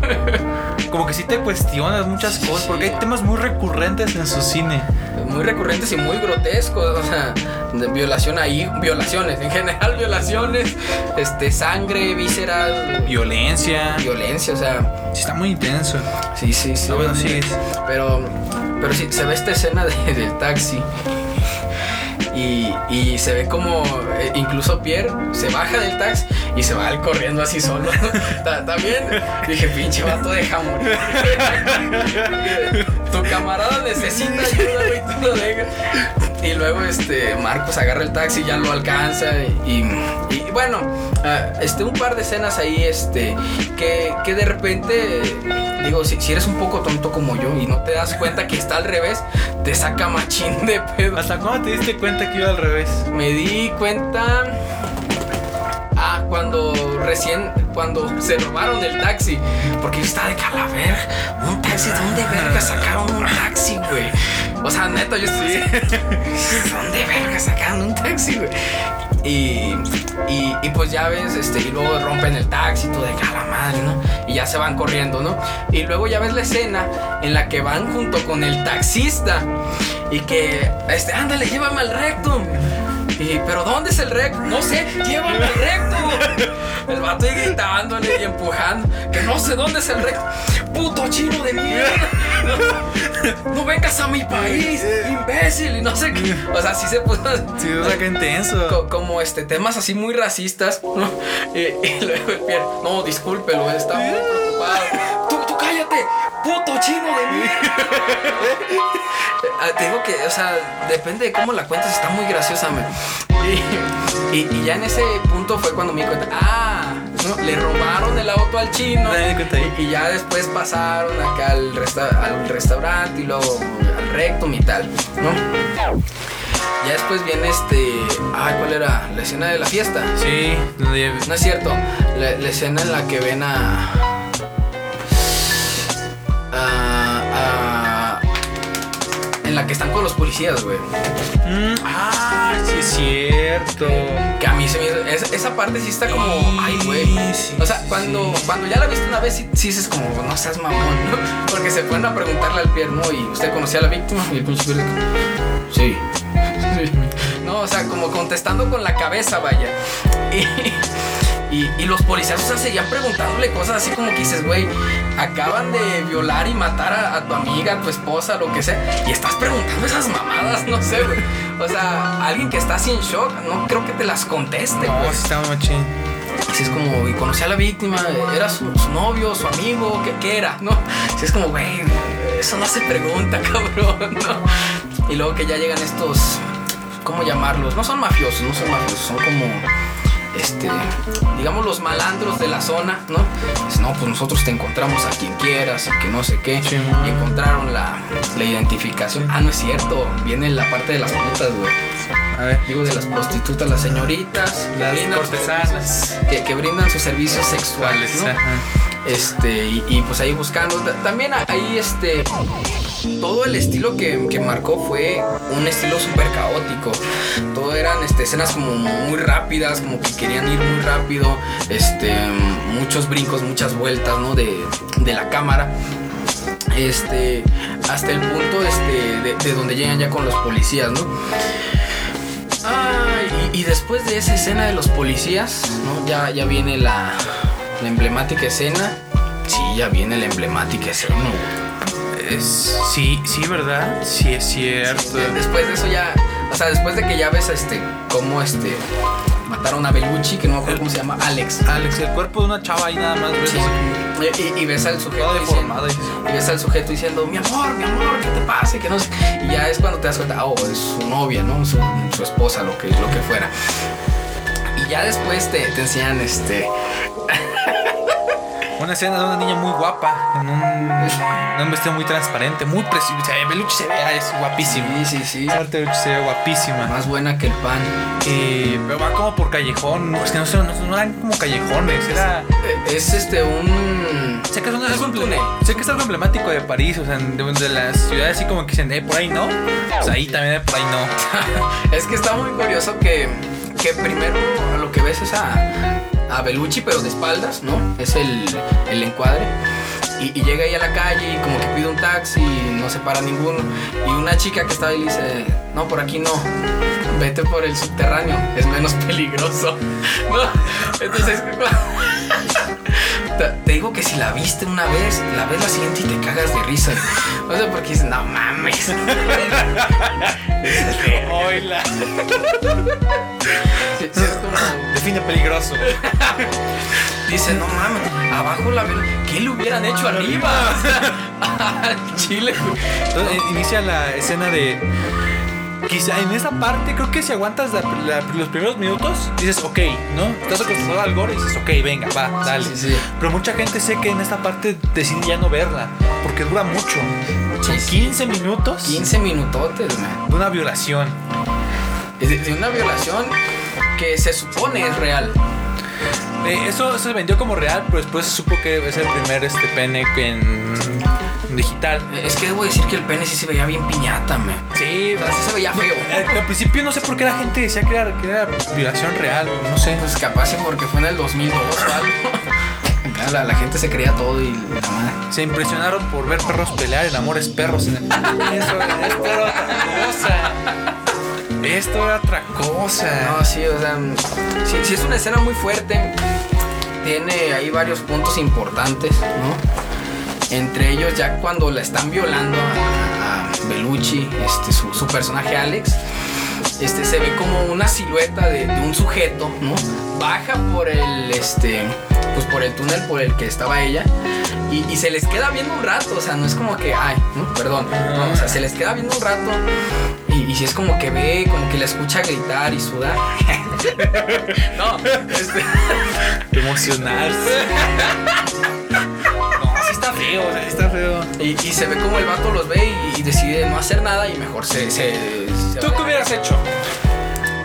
Como que sí te cuestionas muchas cosas, porque hay temas muy recurrentes en su cine.
Muy recurrentes y muy grotescos, o sea, de violación ahí, violaciones, en general violaciones, este, sangre, vísceras.
Violencia.
Violencia, o sea.
Sí, está muy intenso.
Sí, sí, sí. bueno, sí. Pero, pero sí, se ve esta escena de, del taxi y, se ve como eh, incluso Pierre se baja del taxi y se va al corriendo así solo. También dije, pinche vato, deja morir. tu camarada necesita ayuda, y tú lo dejas. Y luego este Marcos agarra el taxi, ya lo alcanza y, bueno, ah, este un par de escenas ahí este que, que de repente digo, si, si, eres un poco tonto como yo y no te das cuenta que está al revés, te saca machín de pedo.
¿Hasta cuándo te diste cuenta que iba al revés?
Me di cuenta. Ah, cuando recién, cuando se robaron el taxi. Porque yo estaba de calavera. Un taxi, ¿dónde verga sacaron un taxi, güey? O sea, neta, yo estoy. ¿Dónde verga sacaron un taxi, güey? Y, y, pues ya ves, este, y luego rompen el taxi, tú de cara madre, ¿no? Y ya se van corriendo, ¿no? Y luego ya ves la escena en la que van junto con el taxista y que, este, ándale, llévame al rectum. Y, pero ¿dónde es el rectum? No sé, llévame al rectum. El vato ahí gritándole y empujando. Que no sé dónde es el recto. Puto chino de mierda. No, no vengas a mi país, imbécil. Y no sé qué. O sea, sí se puso.
Sí, o sea, qué intenso.
co- como este temas así muy racistas. ¿no? Y, y luego el Pierre, no, discúlpelo, está muy preocupado. Tú, tú cállate, puto chino de mierda. Ah, Te digo que, o sea, depende de cómo la cuentas, está muy graciosa, man. Y, y- y ya en ese punto fue cuando me di cuenta, ah, no, le robaron el auto al chino. Y, y ya después pasaron acá al, resta- al restaurante y luego al rectum y tal, ¿no? Ya después viene este. Ay, ¿cuál era? La escena de la fiesta.
Sí, donde
No es cierto. La, la escena en la que ven a- la que están con los policías, güey.
Mm, ah, sí es cierto.
Que a mí se me Esa parte sí está como. Ay, güey.
Sí,
O sea, cuando,
sí.
cuando ya la viste una vez, sí, sí dices como, no seas mamón, ¿no? Porque se ponen a preguntarle al Pierre, ¿no? ¿Y usted conocía a la víctima? Y el pinche. Sí. No, o sea, como contestando con la cabeza, vaya. Y, y, y los policías, o sea, seguían preguntándole cosas así como que dices, güey, acaban de violar y matar a, a tu amiga, a tu esposa, lo que sea. Y estás preguntando esas mamadas, no sé, güey. O sea, alguien que está así en shock, no creo que te las conteste,
No,
güey.
sí estaba machín.
Así es como, y conocía a la víctima, era su, su novio, su amigo, ¿qué, qué era? ¿No? Así es como, güey, eso no se pregunta, cabrón, ¿no? Y luego que ya llegan estos, ¿cómo llamarlos? No son mafiosos, no son mafiosos, son como, este, digamos los malandros de la zona, ¿no? Dicen, no, pues nosotros te encontramos a quien quieras que no sé qué.
Sí,
y encontraron la, la identificación. Ah, no es cierto, viene la parte de las putas, güey.
A ver.
Digo, de las prostitutas, las señoritas,
Las cortesanas.
que, que brindan sus servicios sexuales, ¿no?
Ajá.
Este, y, y, pues ahí buscando. Ta- También ahí, este, todo el estilo que, que marcó fue un estilo súper caótico. Todo eran este, escenas como muy rápidas, como que querían ir muy rápido. Este, muchos brincos, muchas vueltas, ¿no? De, de la cámara. Este, hasta el punto este, de, de donde llegan ya con los policías, ¿no? Ay, y, y después de esa escena de los policías, ¿no? Ya, ya viene la, la emblemática escena. Sí, ya viene la emblemática escena.
Es, sí, sí, ¿verdad? Sí, es cierto.
De- Después de eso ya, o sea, después de que ya ves este, cómo este, mataron a Bellucci, que no me acuerdo cómo se llama, Alex.
Alex, el cuerpo de una chava ahí nada más. ¿ves?
Sí. Y, ves al sujeto
Todo
diciendo,
deformado. y-
ves al sujeto diciendo, mi amor, mi amor, ¿qué te pasa? Y Que no sé. Y ya es cuando te das cuenta, oh, es su novia, ¿no? Su, su esposa, lo que, lo que fuera. Y ya después te, te enseñan este.
Una escena de una niña muy guapa, en un, en un vestido muy transparente, muy precioso. O sea, Belucci se ve, es guapísimo.
Sí, sí, sí.
Arte de Belucci se ve guapísima.
Más buena que el pan.
Eh, pero va como por callejón. Es que no, sé, no, no eran como callejones. Era.
Es este un.
Sé que es, una-
Es
algo
un
emble-
túnel.
Sé que es algo emblemático de París, o sea, de, de las ciudades así como que dicen, eh, por ahí no. O sea, ahí también, eh, por ahí no.
Es que está muy curioso que, que primero lo que ves es a, a Belucci, pero de espaldas, ¿no? Es el, el encuadre. Y, llega ahí a la calle y como que pide un taxi y no se para ninguno. Y una chica que estaba ahí dice, no, por aquí no. Vete por el subterráneo, es menos peligroso. ¿No? Entonces, te, te digo que si la viste una vez, la ves la siguiente y te cagas de risa. No sé por qué dices, no mames.
Oila. Define peligroso.
Dice, no mames, abajo la ¿Qué le hubieran hecho arriba? Chile.
Entonces, inicia la escena de. Quizá en esa parte, creo que si aguantas la- la- los primeros minutos, dices, ok, ¿no? Estás acostumbrado al gore y dices, ok, venga, va, dale.
Sí, sí.
Pero mucha gente sé que en esta parte decide ya no verla, porque dura mucho. Son
Sí, sí.
15 minutos
15 minutotes, man.
de una violación.
De, de una violación que se supone es real.
Eh, eso, eso se vendió como real, pero después se supo que es el primer este pene en digital.
Es que debo decir que el pene sí se veía bien piñata, man.
Sí,
O sea, sí se veía feo.
Al, al principio no sé por qué la gente decía que era, que era violación real, no sé.
Pues capaz porque fue en el 2002 o algo. La, la gente se creía todo y la madre.
Se impresionaron por ver perros pelear en Amores Perros. En el... Eso, esto era otra cosa. Esto era otra cosa.
No, sí, o sea, sí, sí es una escena muy fuerte. tiene ahí varios puntos importantes, ¿no? Entre ellos ya cuando la están violando a, a Bellucci, este, su, su personaje Alex, este, se ve como una silueta de, de un sujeto, ¿no? Baja por el, este, pues por el túnel por el que estaba ella y, y se les queda viendo un rato, o sea, no es como que, ay, ¿no? perdón, no, o sea, se les queda viendo un rato y, y si es como que ve, como que la escucha gritar y sudar. no, este,
Emocionarse. No, sí está feo, o sea, sí está feo.
y, y se ve como el vato los ve y, y decide no hacer nada y mejor se... se, se
¿Tú qué hubieras hecho?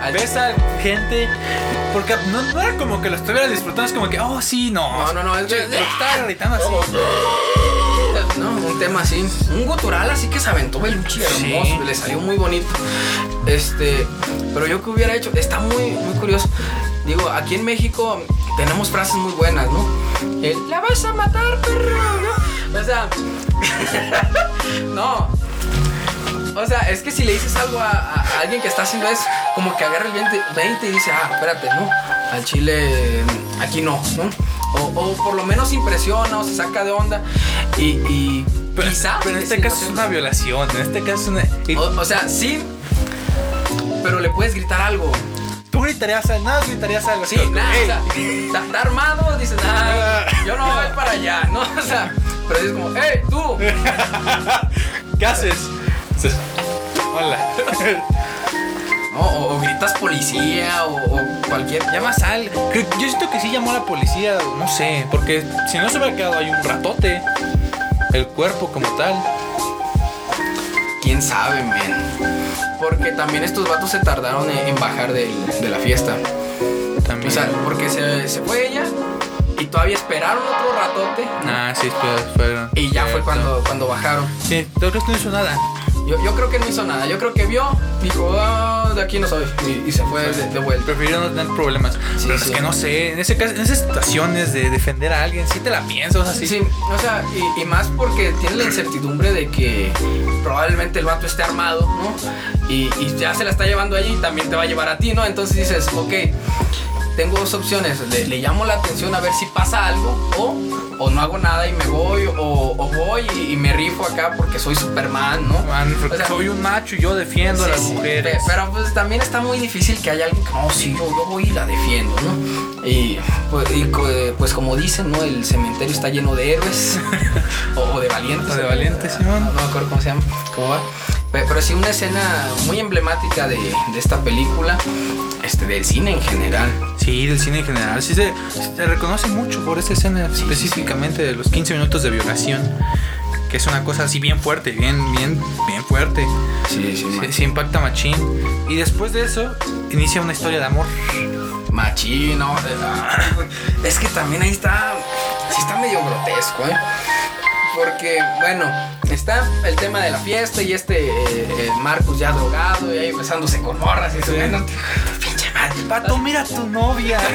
Al-
Ves a gente. Porque no, no era como que lo estuvieras disfrutando, es como que, oh, sí, no.
No, no, no, es
yo estaba gritando así.
No, un tema así. Un gutural así que se aventó Belucci
Sí.
hermoso. Le salió muy bonito. Este. Pero yo que hubiera hecho. Está muy, muy curioso. Digo, aquí en México tenemos frases muy buenas, ¿no? El, la vas a matar, perro, ¿no? O sea. no. O sea, es que si le dices algo a, alguien que está haciendo eso, como que agarra el 20, 20 y dice, ah, espérate, ¿no? Al chile, aquí no, ¿no? O, o por lo menos impresiona o se saca de onda y, y
Pero,
quizá...
pero en este caso es una violación. En este caso es una.
O, o sea, sí, pero le puedes gritar algo.
Tú gritarías, algo, nada, gritarías algo.
Sí, nada, o sea, está, está armado, dices, nada, yo no voy para allá, ¿no? O sea, pero es como, hey, tú.
¿Qué haces? Hola.
¿no? O, o gritas policía o, o cualquier...
Llamas al. Yo siento que sí llamó a la policía, no sé, porque si no se hubiera quedado ahí un ratote. El cuerpo como tal.
¿Quién sabe, men? Porque también estos vatos se tardaron en, en bajar del- de la fiesta.
También.
O sea, porque se, se fue ella y todavía esperaron otro ratote.
ah, sí, fueron.
Y ya fue cuando, cuando bajaron.
Sí, creo que no hizo nada.
Yo, yo creo que no hizo nada. Yo creo que vio, dijo, "Ah, de aquí no soy. Y, y se fue de, de vuelta.
Prefirió no tener problemas.
Sí,
Pero
sí.
es que no sé, en, ese caso, en esas situaciones de defender a alguien, sí te la piensas así.
Sí, sí, o sea, y, y más porque tiene la incertidumbre de que probablemente el vato esté armado, ¿no? Y, y ya se la está llevando allí y también te va a llevar a ti, ¿no? Entonces dices, ok, tengo dos opciones, le, le llamo la atención a ver si pasa algo o, o no hago nada y me voy o, o voy y, y me rifo acá porque soy Superman, ¿no?
Man, porque
O sea,
soy un macho y yo defiendo a las mujeres.
pe- Pero pues también está muy difícil que haya alguien que no, sí, yo, yo voy y la defiendo, ¿no? Y pues, y pues como dicen, ¿no? El cementerio está lleno de héroes o, o de valientes.
O de valientes, Simón.
No, no me acuerdo cómo se llama, cómo va. Pe- Pero sí una escena muy emblemática de, de esta película, este, del cine en general.
Sí, del cine en general. Sí se, se reconoce mucho por esa escena específicamente de los 15 minutos de violación. Que es una cosa así bien fuerte, bien, bien, bien fuerte.
Sí, sí,
Sí, sí impacta machín. Y después de eso, inicia una historia de amor.
Machino. de- Es que también ahí está. Sí, está medio grotesco, ¿eh? Porque, bueno, está el tema de la fiesta y este eh, eh, Marcus ya drogado y ahí besándose con morras y subiendo. Pinche madre.
Pato, mira a tu novia.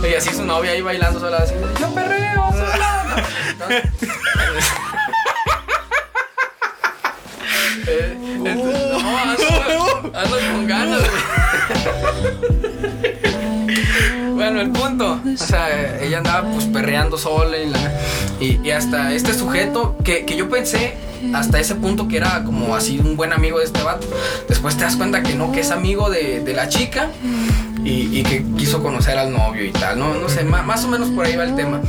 Y así su novia ahí bailando sola así. Yo perreo sola. O sea, ella andaba pues perreando sola y, la- y- y hasta este sujeto que, que yo pensé hasta ese punto que era como así un buen amigo de este vato. Después te das cuenta que no, que es amigo de, de la chica y, y que quiso conocer al novio y tal. No, no sé, ma- más o menos por ahí va el tema.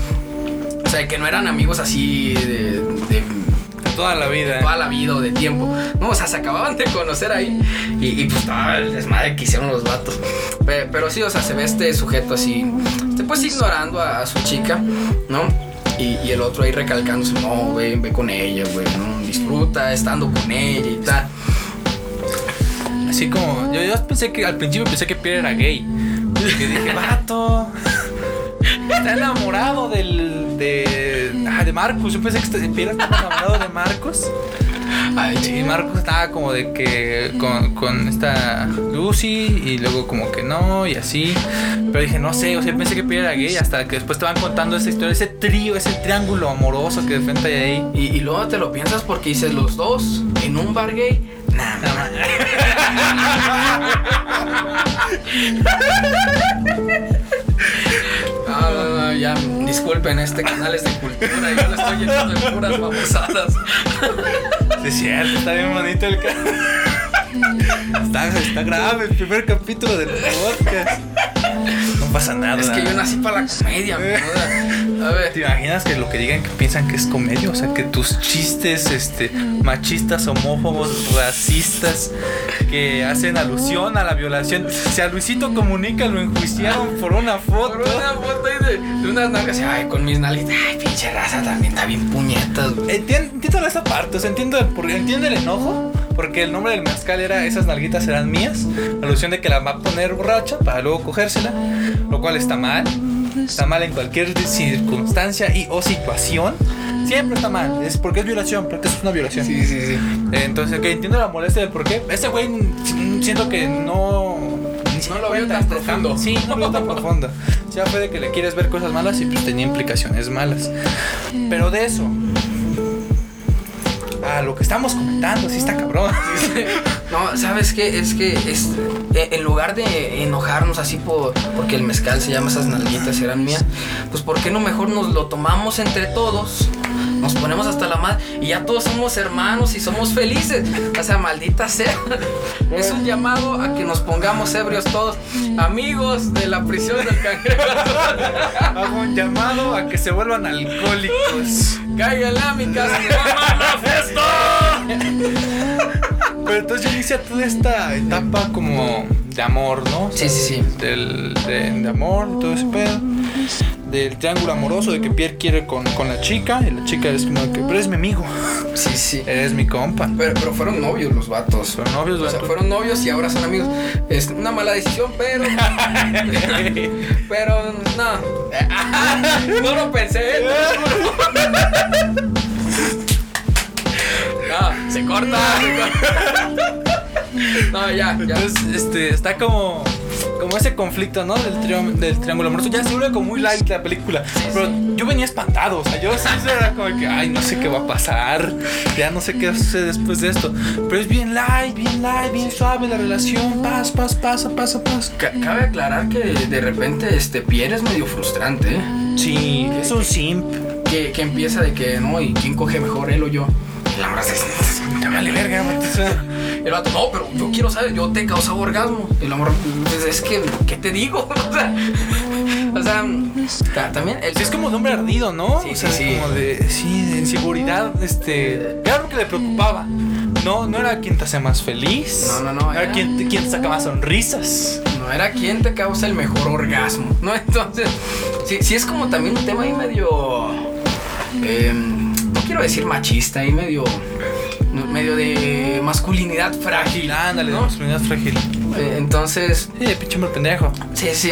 O sea, que no eran amigos así de, de
Toda la vida.
toda la vida o de tiempo. No, o sea, se acababan de conocer ahí. Y, y, pues todo el desmadre que hicieron los vatos. Pe- Pero, sí, o sea, se ve este sujeto así, pues ignorando a, a su chica, ¿no? Y, y el otro ahí recalcándose, no, ve, ve con ella, güey, ¿no? Disfruta estando con ella y tal.
Así como, yo, yo pensé que al principio pensé que Pierre era gay. Porque dije, vato. Está enamorado del. de. ah, de Marcus. Yo pensé que Pierre estaba enamorado de Marcus.
Ay,
Y Marcus estaba como de que. con, con esta Lucy. Y luego como que no, y así. Pero dije, no sé, o sea, pensé que Pierre era gay. Hasta que después te van contando esa historia, ese trío, ese triángulo amoroso que de frente hay ahí.
Y, y luego te lo piensas porque dices los dos en un bar gay. Nah, no, ya, disculpen, este canal es de cultura, yo lo estoy llenando de puras babosadas.
Sí, es cierto, está bien bonito el. Está, está grave el primer capítulo del podcast. Pasa nada.
Es que yo nací para la comedia, A ver.
¿Te imaginas que lo que digan que piensan que es comedia? O sea, que tus chistes este, machistas, homófobos, racistas, que hacen alusión a la violación. Si a Luisito Comunica lo enjuiciaron por una foto.
Por una foto ahí de, de unas nalgas. Ay, con mis nalgas. Ay, pinche raza también está bien puñetas.
Entiendo, entiendo esa parte, o sea, entiendo el, entiendo el enojo. Porque el nombre del mezcal era esas nalguitas serán mías. Alusión de que la va a poner borracha para luego cogérsela. Lo cual está mal. Está mal en cualquier circunstancia y o situación. Siempre está mal. Es porque es violación, porque es una violación.
Sí, sí, sí.
Entonces, que entiendo la molestia del por qué. Ese güey mm, siento que no.
No lo
cuenta
tan
este
profundo.
Sí, no lo vio tan profundo. Ya fue de que le quieres ver cosas malas y pues tenía implicaciones malas. Pero de eso. A lo que estamos comentando, sí está cabrón.
No, ¿sabes qué? Es que es, eh, en lugar de enojarnos así por, porque el mezcal se llama esas nalguitas eran mías, pues ¿por qué no mejor nos lo tomamos entre todos? Nos ponemos hasta la madre y ya todos somos hermanos y somos felices. O sea, maldita sea. Es un llamado a que nos pongamos ebrios todos, amigos de la prisión del cangrejo.
Hago un llamado a que se vuelvan alcohólicos.
Cáiganle a mi casa, que va a armar la fiesta.
Pero entonces yo inicia toda esta etapa como de amor, ¿no?
Sí, sí, sí.
Del, de, de amor y todo ese pedo. Del triángulo amoroso, de que Pierre quiere con, con la chica. Y la chica es como de que, pero eres mi amigo.
Sí, sí.
Eres mi compa.
Pero, pero fueron novios los vatos.
Fueron novios,
O sea, fueron novios y ahora son amigos. Es una mala decisión, pero. pero no. no lo pensé. No, corta. se corta. No, ya, ya.
Entonces, este, está como, como ese conflicto, ¿no? Del, triángulo- del triángulo amoroso. Ya se vuelve como muy light la película. Pero yo venía espantado. O sea, yo sí era como que, ay, no sé qué va a pasar. Ya no sé qué sucede después de esto. Pero es bien light, bien light, bien suave la relación. Paz, paz, pasa, pasa.
Ca- Cabe aclarar que de repente este Pierre es medio frustrante, ¿eh?
Sí, es un simp.
que, que empieza de que no, y quién coge mejor, él o yo. La morra se
Te vale verga. O sea,
El vato, no, pero yo quiero saber, yo te he causado orgasmo. Y la morra, pues es que, ¿qué te digo? O sea, o sea ta- también el.
Sí, es como de hombre ardido, ¿no?
Sí,
o sea,
sí,
como de, sí, de inseguridad, este, era lo que le preocupaba. No, no era quien te hace más feliz.
No, no, no,
Era
era-
quien, te- quien te saca más sonrisas.
No era quién te causa el mejor orgasmo, ¿no? Entonces, sí, sí es como también un tema ahí medio. no quiero decir machista, ahí medio. medio de masculinidad frágil.
Ándale, de
¿no?
masculinidad frágil.
Eh, Entonces,
Sí, de pinche hombre pendejo.
Sí, sí.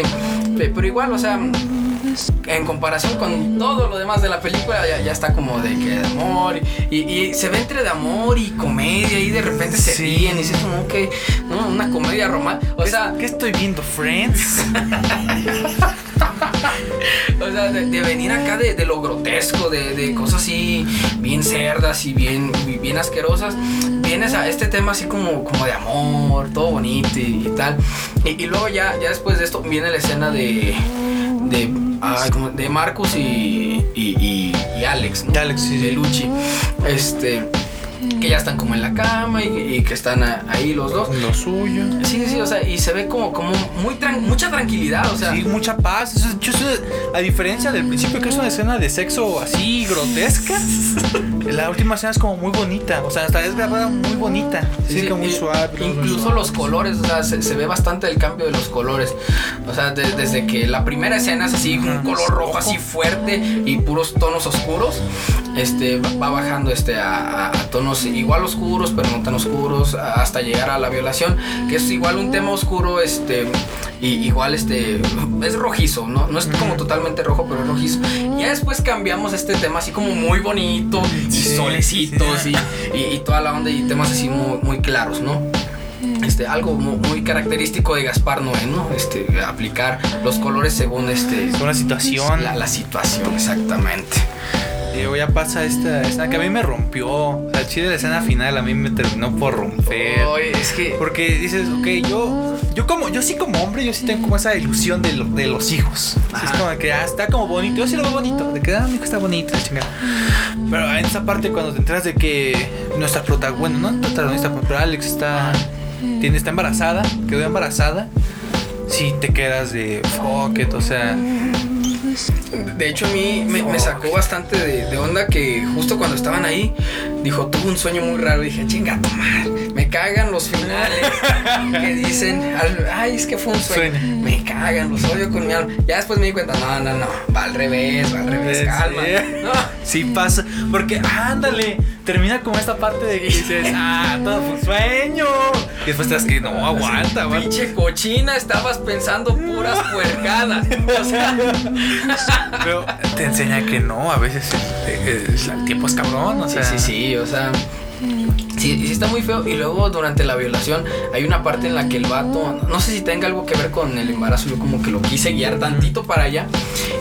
Pe- Pero igual, o sea, en comparación con todo lo demás de la película, ya, ya está como de que de amor. Y, y se ve entre de amor y comedia. Y de repente se
Sí.
ríen y dices como que, ¿no? Una comedia romántica. O sea,
¿Qué estoy viendo, Friends?
o sea de, de venir acá de, de lo grotesco, de, de cosas así bien cerdas y bien, bien asquerosas. Vienes a este tema así como, como de amor, todo bonito y, y tal. Y, y luego ya, ya después de esto viene la escena de. de. de Marcus y. y, y- y Alex,
Alex, sí.
De Luchi. Este. Que ya están como en la cama y, y que están a- ahí los dos.
Lo suyo.
Sí, sí, o sea, y se ve como, como muy tran- mucha tranquilidad, o sea.
Sí, mucha paz. Eso yo a diferencia del principio, que es una escena de sexo así grotesca, la última escena es como muy bonita. O sea, hasta es verdad muy bonita. Sí,
Sí,
muy suave.
Incluso los colores, o sea, se, se ve bastante el cambio de los colores. O sea, de- desde que la primera escena es así, un color rojo así fuerte y puros tonos oscuros, este va va bajando este a, a- a tonos igual oscuros, pero no tan oscuros, hasta llegar a la violación, que es igual un tema oscuro, este, y igual este, es rojizo, ¿no? No es como totalmente rojo, pero es rojizo. Y ya después cambiamos este tema así como muy bonito, y
Sí,
solecitos,
sí.
y, y- y toda la onda, y temas así muy, muy claros, ¿no? Este, algo mu- muy, característico de Gaspar Noé, ¿no? Este, aplicar los colores según este,
Es una situación.
la, la situación, exactamente.
Y luego ya pasa esta escena que a mí me rompió. O sea, el chile de la escena final a mí me terminó por romper.
Es que.
Porque dices, ok, yo, yo como, yo sí como hombre, yo sí tengo como esa ilusión de, lo- de los hijos. Es como que ah, está como bonito. Yo sí lo veo bonito. De que ah, mi hijo está bonito, chingada. Pero en esa parte cuando te enteras de que nuestra protagonista, bueno, no nuestra protagonista, pero Alex está, tiene, está embarazada, quedó embarazada. Sí te quedas de fuck it, o sea,
De hecho, a mí me, sacó bastante de, onda que justo cuando estaban ahí, dijo, tuve un sueño muy raro. Dije, chinga, tu me cagan los finales que dicen, ay, es que fue un sueño.
Sueño.
Me cagan, los odio con mi alma. Ya después me di cuenta, no, no, no, va al revés, va al revés,
Sí.
calma. No,
sí pasa. Porque, ándale, termina como esta parte de que dices, ah, todo fue un sueño. Y después te das que no, aguanta, aguanta.
pinche cochina, estabas pensando puras puercadas. O sea,
Pero te enseña que no, a veces eh, eh, el tiempo es cabrón, o
sí,
sea.
sí, sí, o sea. Sí, sí está muy feo. Y luego durante la violación hay una parte en la que el vato, no sé si tenga algo que ver con el embarazo, yo como que lo quise guiar tantito para allá,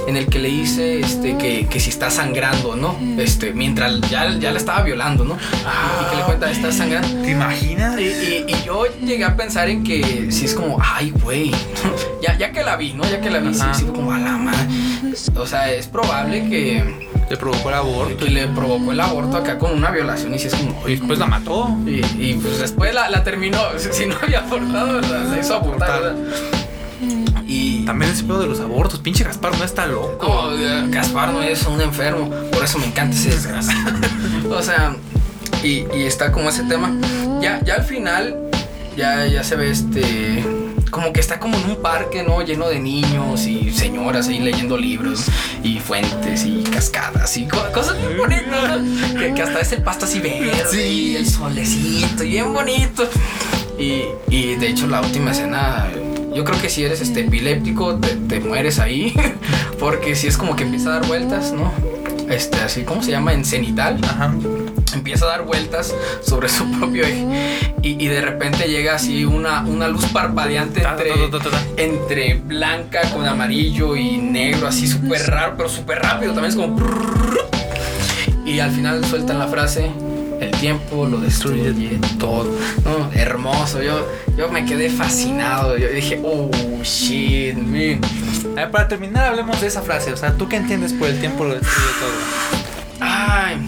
en el que le dice este, que, que si está sangrando, ¿no? Este, mientras ya, ya la estaba violando, ¿no? y que le cuenta, está sangrando.
¿Te imaginas?
Y, y- y yo llegué a pensar en que si es como, ay, güey, ya, ya que la vi, ¿no? Ya que la vi, sí,
Ajá.
sí, fue como, a la madre. O sea, es probable que,
Le provocó el aborto.
que le provocó el aborto acá con una violación y si es como,
Y después la mató.
Y, y, pues después la, la terminó. Si no había abortado, la, la hizo abortar. Y.
También ese pedo de los abortos. Pinche Gaspar no está loco.
No, Gaspar no es un enfermo. Por eso me encanta ese desgraciado. o sea, y, y está como ese tema. Ya, ya al final, ya, ya se ve este. Como que está como en un parque, ¿no? Lleno de niños y señoras ahí leyendo libros y fuentes y cascadas y co- cosas muy bonitas, ¿no? que, que hasta es el pasto así verde
Sí.
y el solecito y bien bonito. Y, y de hecho la última escena, yo creo que si eres este epiléptico te, te mueres ahí, porque si es como que empieza a dar vueltas, ¿no? Este, así, ¿cómo se llama? En cenital
Ajá.
Empieza a dar vueltas sobre su propio eje y, y de repente llega así una, una luz parpadeante
Ta,
entre,
ta, ta, ta, ta.
entre blanca con amarillo y negro, así súper raro, pero súper rápido, también es como... Y al final sueltan la frase, el tiempo lo destruye todo. No, hermoso, yo, yo me quedé fascinado, yo dije, oh, shit, man.
A ver, para terminar, hablemos de esa frase. O sea, ¿tú qué entiendes por el tiempo lo destruye todo?
Ay,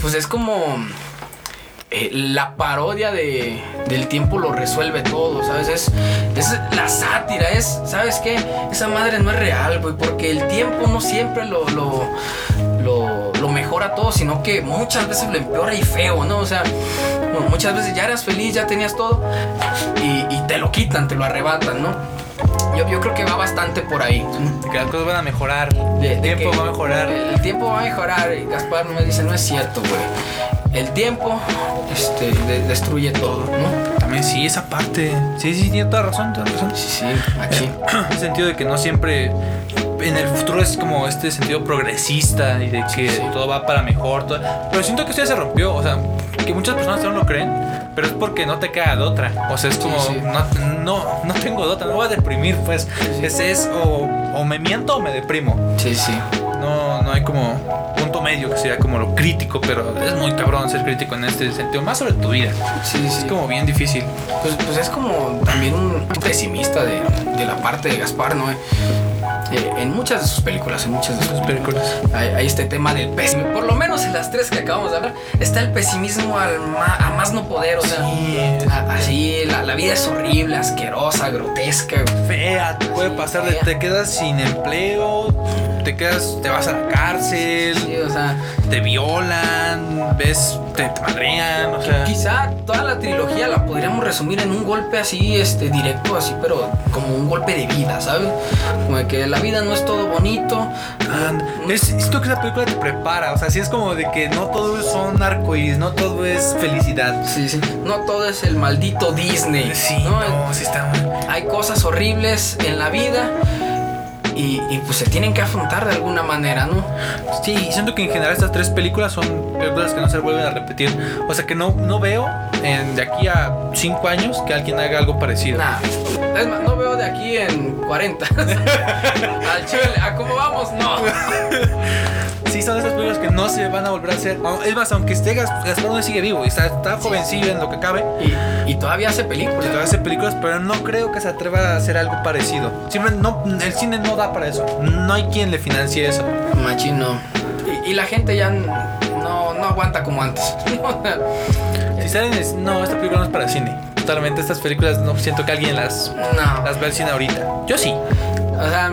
pues es como eh, la parodia de del tiempo lo resuelve todo, ¿sabes? Es, es la sátira, es, ¿sabes qué? Esa madre no es real, güey, porque el tiempo no siempre lo, lo, lo, mejora todo, sino que muchas veces lo empeora y feo, ¿no? O sea, no, muchas veces ya eras feliz, ya tenías todo y te lo quitan, te lo arrebatan, ¿no? Yo, yo creo que va bastante por ahí.
Que las cosas van a mejorar.
De-
el
de
tiempo va a mejorar.
El tiempo va a mejorar. Y Gaspar me dice, no es cierto, güey. El tiempo este, de- destruye todo, ¿no?
También sí, esa parte. Sí, sí, tiene toda razón, toda razón.
Sí, sí, aquí.
En el sentido de que no siempre en el futuro es como este sentido progresista y de que
Sí.
todo va para mejor. todo- Pero siento que esto ya se rompió, o sea, que muchas personas aún lo creen, pero es porque no te queda de otra. O sea, es como,
sí.
No, no, no tengo de otra, me voy a deprimir, pues. Ese es o, o me miento o me deprimo.
Sí, sí.
No, no hay como punto medio que sería como lo crítico, pero es muy cabrón ser crítico en este sentido, más sobre tu vida.
Sí, sí.
Es como bien difícil.
Pues, pues es como también un pesimista de, de la parte de Gaspar, ¿no? Eh, en muchas de sus películas, en muchas de sus
películas.
hay, hay este tema del pesimismo. Por lo menos en las tres que acabamos de hablar, está el pesimismo al ma- a más no poder. O sea,
Sí.
a- así, la, la vida es horrible, asquerosa, grotesca.
fea, te puede pasar
fea.
te quedas sin empleo, te quedas, te vas a la cárcel,
Sí, o sea,
te violan, ves, te, te madrean, o sea.
quizá toda la trilogía la podríamos resumir en un golpe así, este, directo, así, pero como un golpe de vida, ¿sabes? Como de que la vida no es todo bonito.
and- es esto que la película te prepara, o sea, sí es como de que no todo son arcoíris, no todo es felicidad.
Sí, sí. No todo es el maldito Disney.
Sí,
¿no?
no, sí está mal.
Hay cosas horribles en la vida y, y, pues se tienen que afrontar de alguna manera, ¿no?
Sí, siento que en general estas tres películas son películas que no se vuelven a repetir. O sea que no, no veo en, de aquí a 5 años que alguien haga algo parecido.
Nah. Es más, no veo de aquí en 40. Al chile, ¿a cómo vamos? No.
Sí, son esas películas que no se van a volver a hacer. Es más, aunque esté Gas- Gaspar Noé sigue vivo y está, está jovencillo en lo que cabe.
Y, y todavía hace películas.
Que todavía hace películas, pero no creo que se atreva a hacer algo parecido. Siempre no, el cine no da para eso. No hay quien le financie eso.
Machín, no. Y, y la gente ya no, no aguanta como antes.
Si salen, es- no, esta película no es para cine. Totalmente, estas películas no siento que alguien las,
no.
las vea al cine ahorita. Yo sí.
O sea,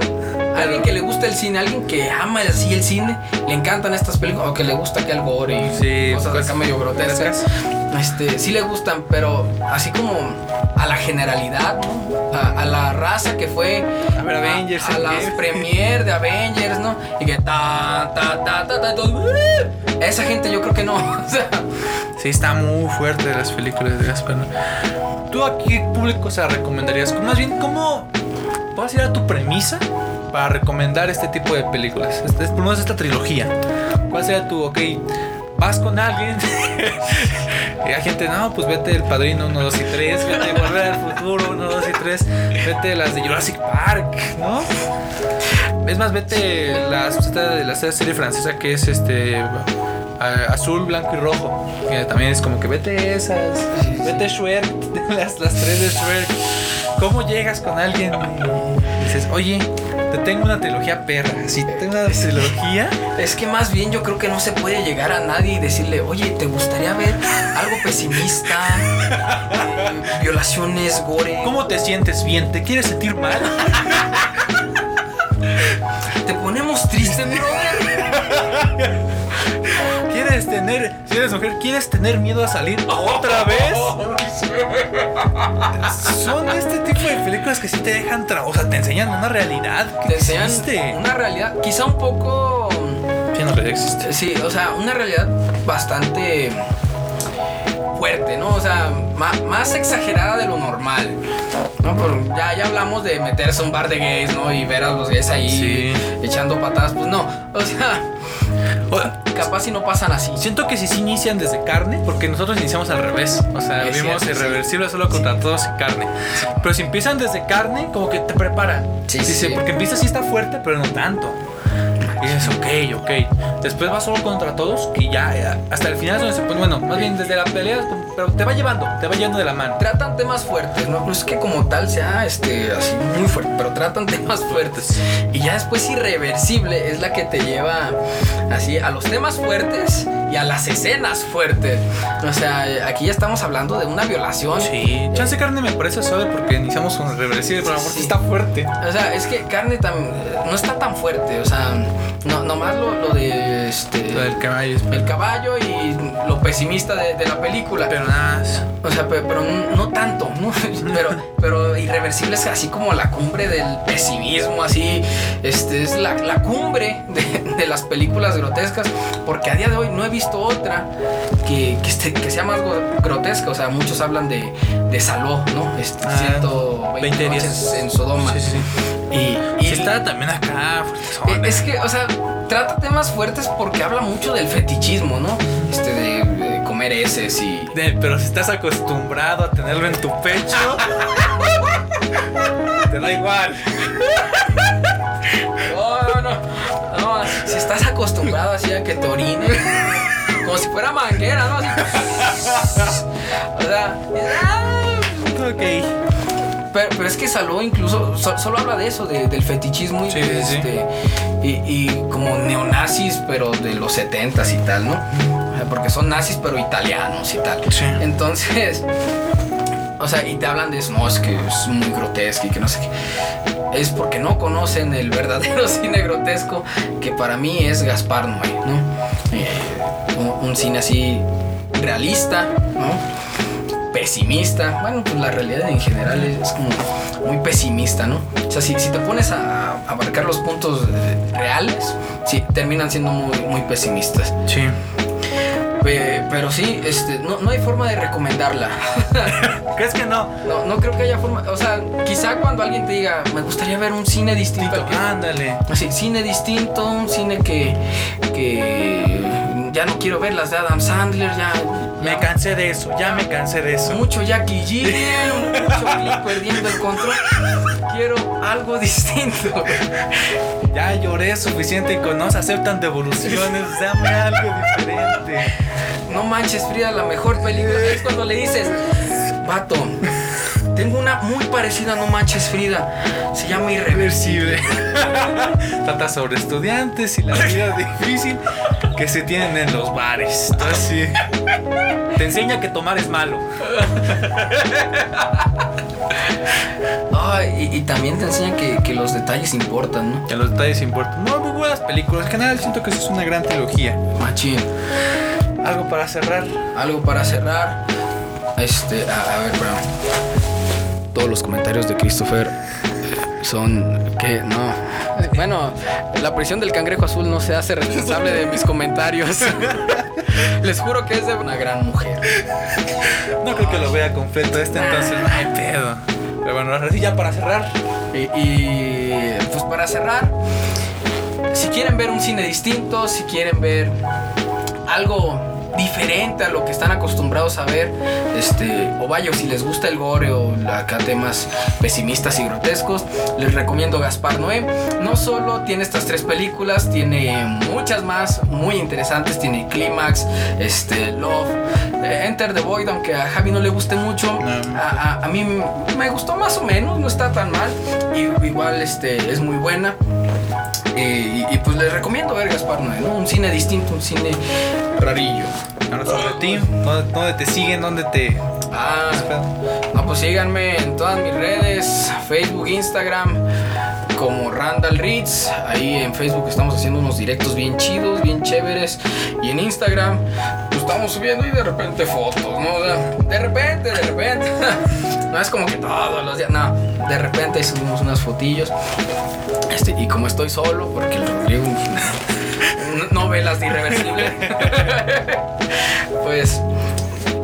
alguien que le gusta el cine, alguien que ama así el cine, le encantan estas películas, o que le gusta que el gore y
Sí,
cosas
pues,
acá medio grotescas. Este, sí le gustan, pero así como a la generalidad, ¿no? a, a la raza que fue
A ver, Avengers,
a,
¿en
las
qué?
premier de Avengers, ¿no? Y que ta ta ta ta ta, todo, esa gente yo creo que no, o sea,
Sí, está muy fuerte las películas de Gaspar. ¿Tú a qué público se recomendarías? Más bien, ¿cómo a ir a tu premisa para recomendar este tipo de películas? Este, por lo menos esta trilogía. ¿Cuál sería tu, ok, vas con alguien? y hay gente, no, pues vete El Padrino 1, 2 y 3, vete Volver al Futuro 1, 2 y 3, vete las de Jurassic Park, ¿no? Es más, vete las, esta la serie francesa que es este azul, blanco y rojo. Que también es como que vete esas, vete Shrek, las, las tres de Shrek. ¿Cómo llegas con alguien y dices, oye, te tengo una trilogía perra? Si te tengo una trilogía,
es que más bien yo creo que no se puede llegar a nadie y decirle, oye, ¿te gustaría ver algo pesimista? Eh, violaciones, gore.
¿cómo te sientes bien? ¿Te quieres sentir mal?
¿Te ponemos triste, brother?
¿Quieres tener, si eres mujer, quieres tener miedo a salir otra vez? Son este tipo de películas que sí te dejan, tra- o sea, te enseñan una realidad. que
Te enseñan
existe.
una realidad, quizá un poco...
Sí, realidad existe.
Sí, o sea, una realidad bastante fuerte, ¿no? O sea, más exagerada de lo normal. ¿no? Por- ya, ya hablamos de meterse a un bar de gays, ¿no? Y ver a los gays ahí
Sí.
echando patadas. Pues no, o sea,
O-
capaz si no pasan así.
Siento que si sí inician desde carne, porque nosotros iniciamos al revés. O sea,
Es
vimos
cierto, sí.
irreversible solo contra todos y carne. Pero si empiezan desde carne, como que te preparan.
Sí,
Dice,
sí.
porque empieza sí está fuerte, pero no tanto. Y dices, ok, ok. Después va solo contra todos, que ya eh, hasta el final es donde se pone, bueno, más bien desde la pelea, pero te va llevando, te va llevando de la mano.
Tratan temas fuertes, ¿no? No es que como tal sea este, así muy fuerte, pero tratan temas fuertes. Y ya después irreversible es la que te lleva así a los temas fuertes y a las escenas fuertes. O sea, aquí ya estamos hablando de una violación.
Sí, chance carne me parece suave porque iniciamos con irreversible, pero a lo mejor sí está fuerte.
O sea, es que carne tam- no está tan fuerte. O sea, no, nomás lo, lo de este,
Lo del caballo
el caballo y lo pesimista de, de la película.
Pero nada más.
O sea, pe- pero, no, no tanto, ¿no? Pero, pero irreversible es así como la cumbre del pesimismo, así. Este es la, la cumbre de, de las películas grotescas. Porque a día de hoy no he visto otra que, que, sea más grotesca. O sea, muchos hablan de, de Saló, ¿no? Este,
Ah,
120
20 días.
noches en Sodoma.
Sí, sí.
Y,
está también acá, fuertezona.
eh, Es que, o sea, trata temas fuertes porque habla mucho del fetichismo, ¿no? Este de, de comer heces y.
De- pero si estás acostumbrado a tenerlo en tu pecho, te da igual.
No, no, no. No, si estás acostumbrado así a que te como si fuera manguera, ¿no? O sea, ah,
Ok.
pero, pero es que Saló incluso so- solo habla de eso, de- del fetichismo y,
Sí,
este, y, y como neonazis, pero de los 70s y tal, ¿no? O sea, porque son nazis, pero italianos y tal.
Sí.
Entonces, o sea, y te hablan de eso, no, es que es muy grotesco y que no sé qué. Es porque no conocen el verdadero cine grotesco, que para mí es Gaspar Noé, ¿no? Eh, un, un cine así realista, ¿no? Pesimista. Bueno, pues la realidad en general es como muy pesimista, ¿no? O sea, si, si te pones a, a abarcar los puntos reales, sí, terminan siendo muy, muy pesimistas.
Sí.
Pe- Pero sí, este, no, no hay forma de recomendarla.
¿Crees que no?
No, no creo que haya forma. O sea, quizá cuando alguien te diga, me gustaría ver un cine distinto que.
Ándale.
Así, cine distinto, un cine que. que ya no quiero ver las de Adam Sandler, ya.
Me cansé de eso, ya me cansé de eso.
Mucho Jackie G, mucho perdiendo el control. Quiero algo distinto.
Ya lloré suficiente con no se aceptan devoluciones, dame algo diferente.
No manches, Frida, la mejor película es cuando le dices, vato, tengo una muy parecida No Manches Frida. Se llama Irreversible.
Trata sobre estudiantes y la vida difícil que se tienen en los bares. Entonces, sí. Te enseña que tomar es malo.
Ay, y, y también te enseña que, que los detalles importan, ¿no?
Que los detalles importan. No, muy buenas películas. En general, siento que eso es una gran trilogía.
Machín.
Algo para cerrar.
Algo para cerrar. Este, a, a ver, espérame. Todos los comentarios de Christopher son que no. Bueno, la prisión del cangrejo azul no se hace responsable de mis comentarios. Les juro que es de una gran mujer.
No creo que lo vea completo este, entonces no hay pedo. Pero bueno, ahora sí, ya para cerrar.
Y, y, pues para cerrar, si quieren ver un cine distinto, si quieren ver algo diferente a lo que están acostumbrados a ver, este, o vaya, si les gusta el gore o acá temas pesimistas y grotescos, les recomiendo Gaspar Noé. No solo tiene estas tres películas, tiene muchas más muy interesantes, tiene Clímax, este, Love, Enter the Void, aunque a Javi no le guste mucho, a, a, a mí me gustó más o menos, no está tan mal, y, igual este, es muy buena. Y, y, pues les recomiendo ver Gaspar Noé, ¿no? Un cine distinto, un cine rarillo.
Ahora sobre ti, ¿dónde, ¿dónde, te siguen? ¿Dónde te...?
Ah, no, pues síganme en todas mis redes, Facebook, Instagram, como Randall Ritz. Ahí en Facebook estamos haciendo unos directos bien chidos, bien chéveres. Y en Instagram pues estamos subiendo y de repente fotos, ¿no? De repente, de repente. no es como que todos los días, no. De repente subimos unas fotillos. Este, y como estoy solo, porque el Rodrigo novelas de irreversible. pues,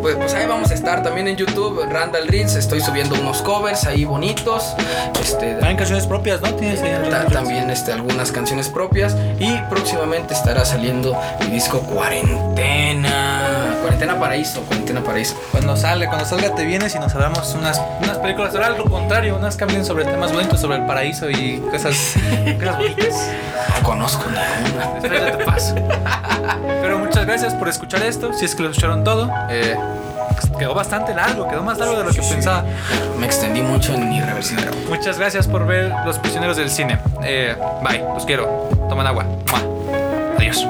pues, pues, ahí vamos a estar también en YouTube, Randall Reels. Estoy subiendo unos covers ahí bonitos. Este,
Hay canciones propias, ¿no? ¿Tienes
ta, también este, algunas canciones propias. Y próximamente estará saliendo mi disco Cuarentena. Cuarentena Paraíso, Cuarentena Paraíso.
Cuando sale, cuando salga te vienes y nos hablamos unas, unas películas sobre algo contrario, unas que hablen sobre temas bonitos, sobre el paraíso y cosas, cosas bonitas.
No conozco
ya te paso. Pero muchas gracias por escuchar esto. Si es que lo escucharon todo. Eh, quedó bastante largo, quedó más largo de lo que pensaba.
Me extendí mucho en irreversible.
Muchas gracias por ver Los Prisioneros del Cine. Eh, bye, los quiero. Toman agua. Adiós.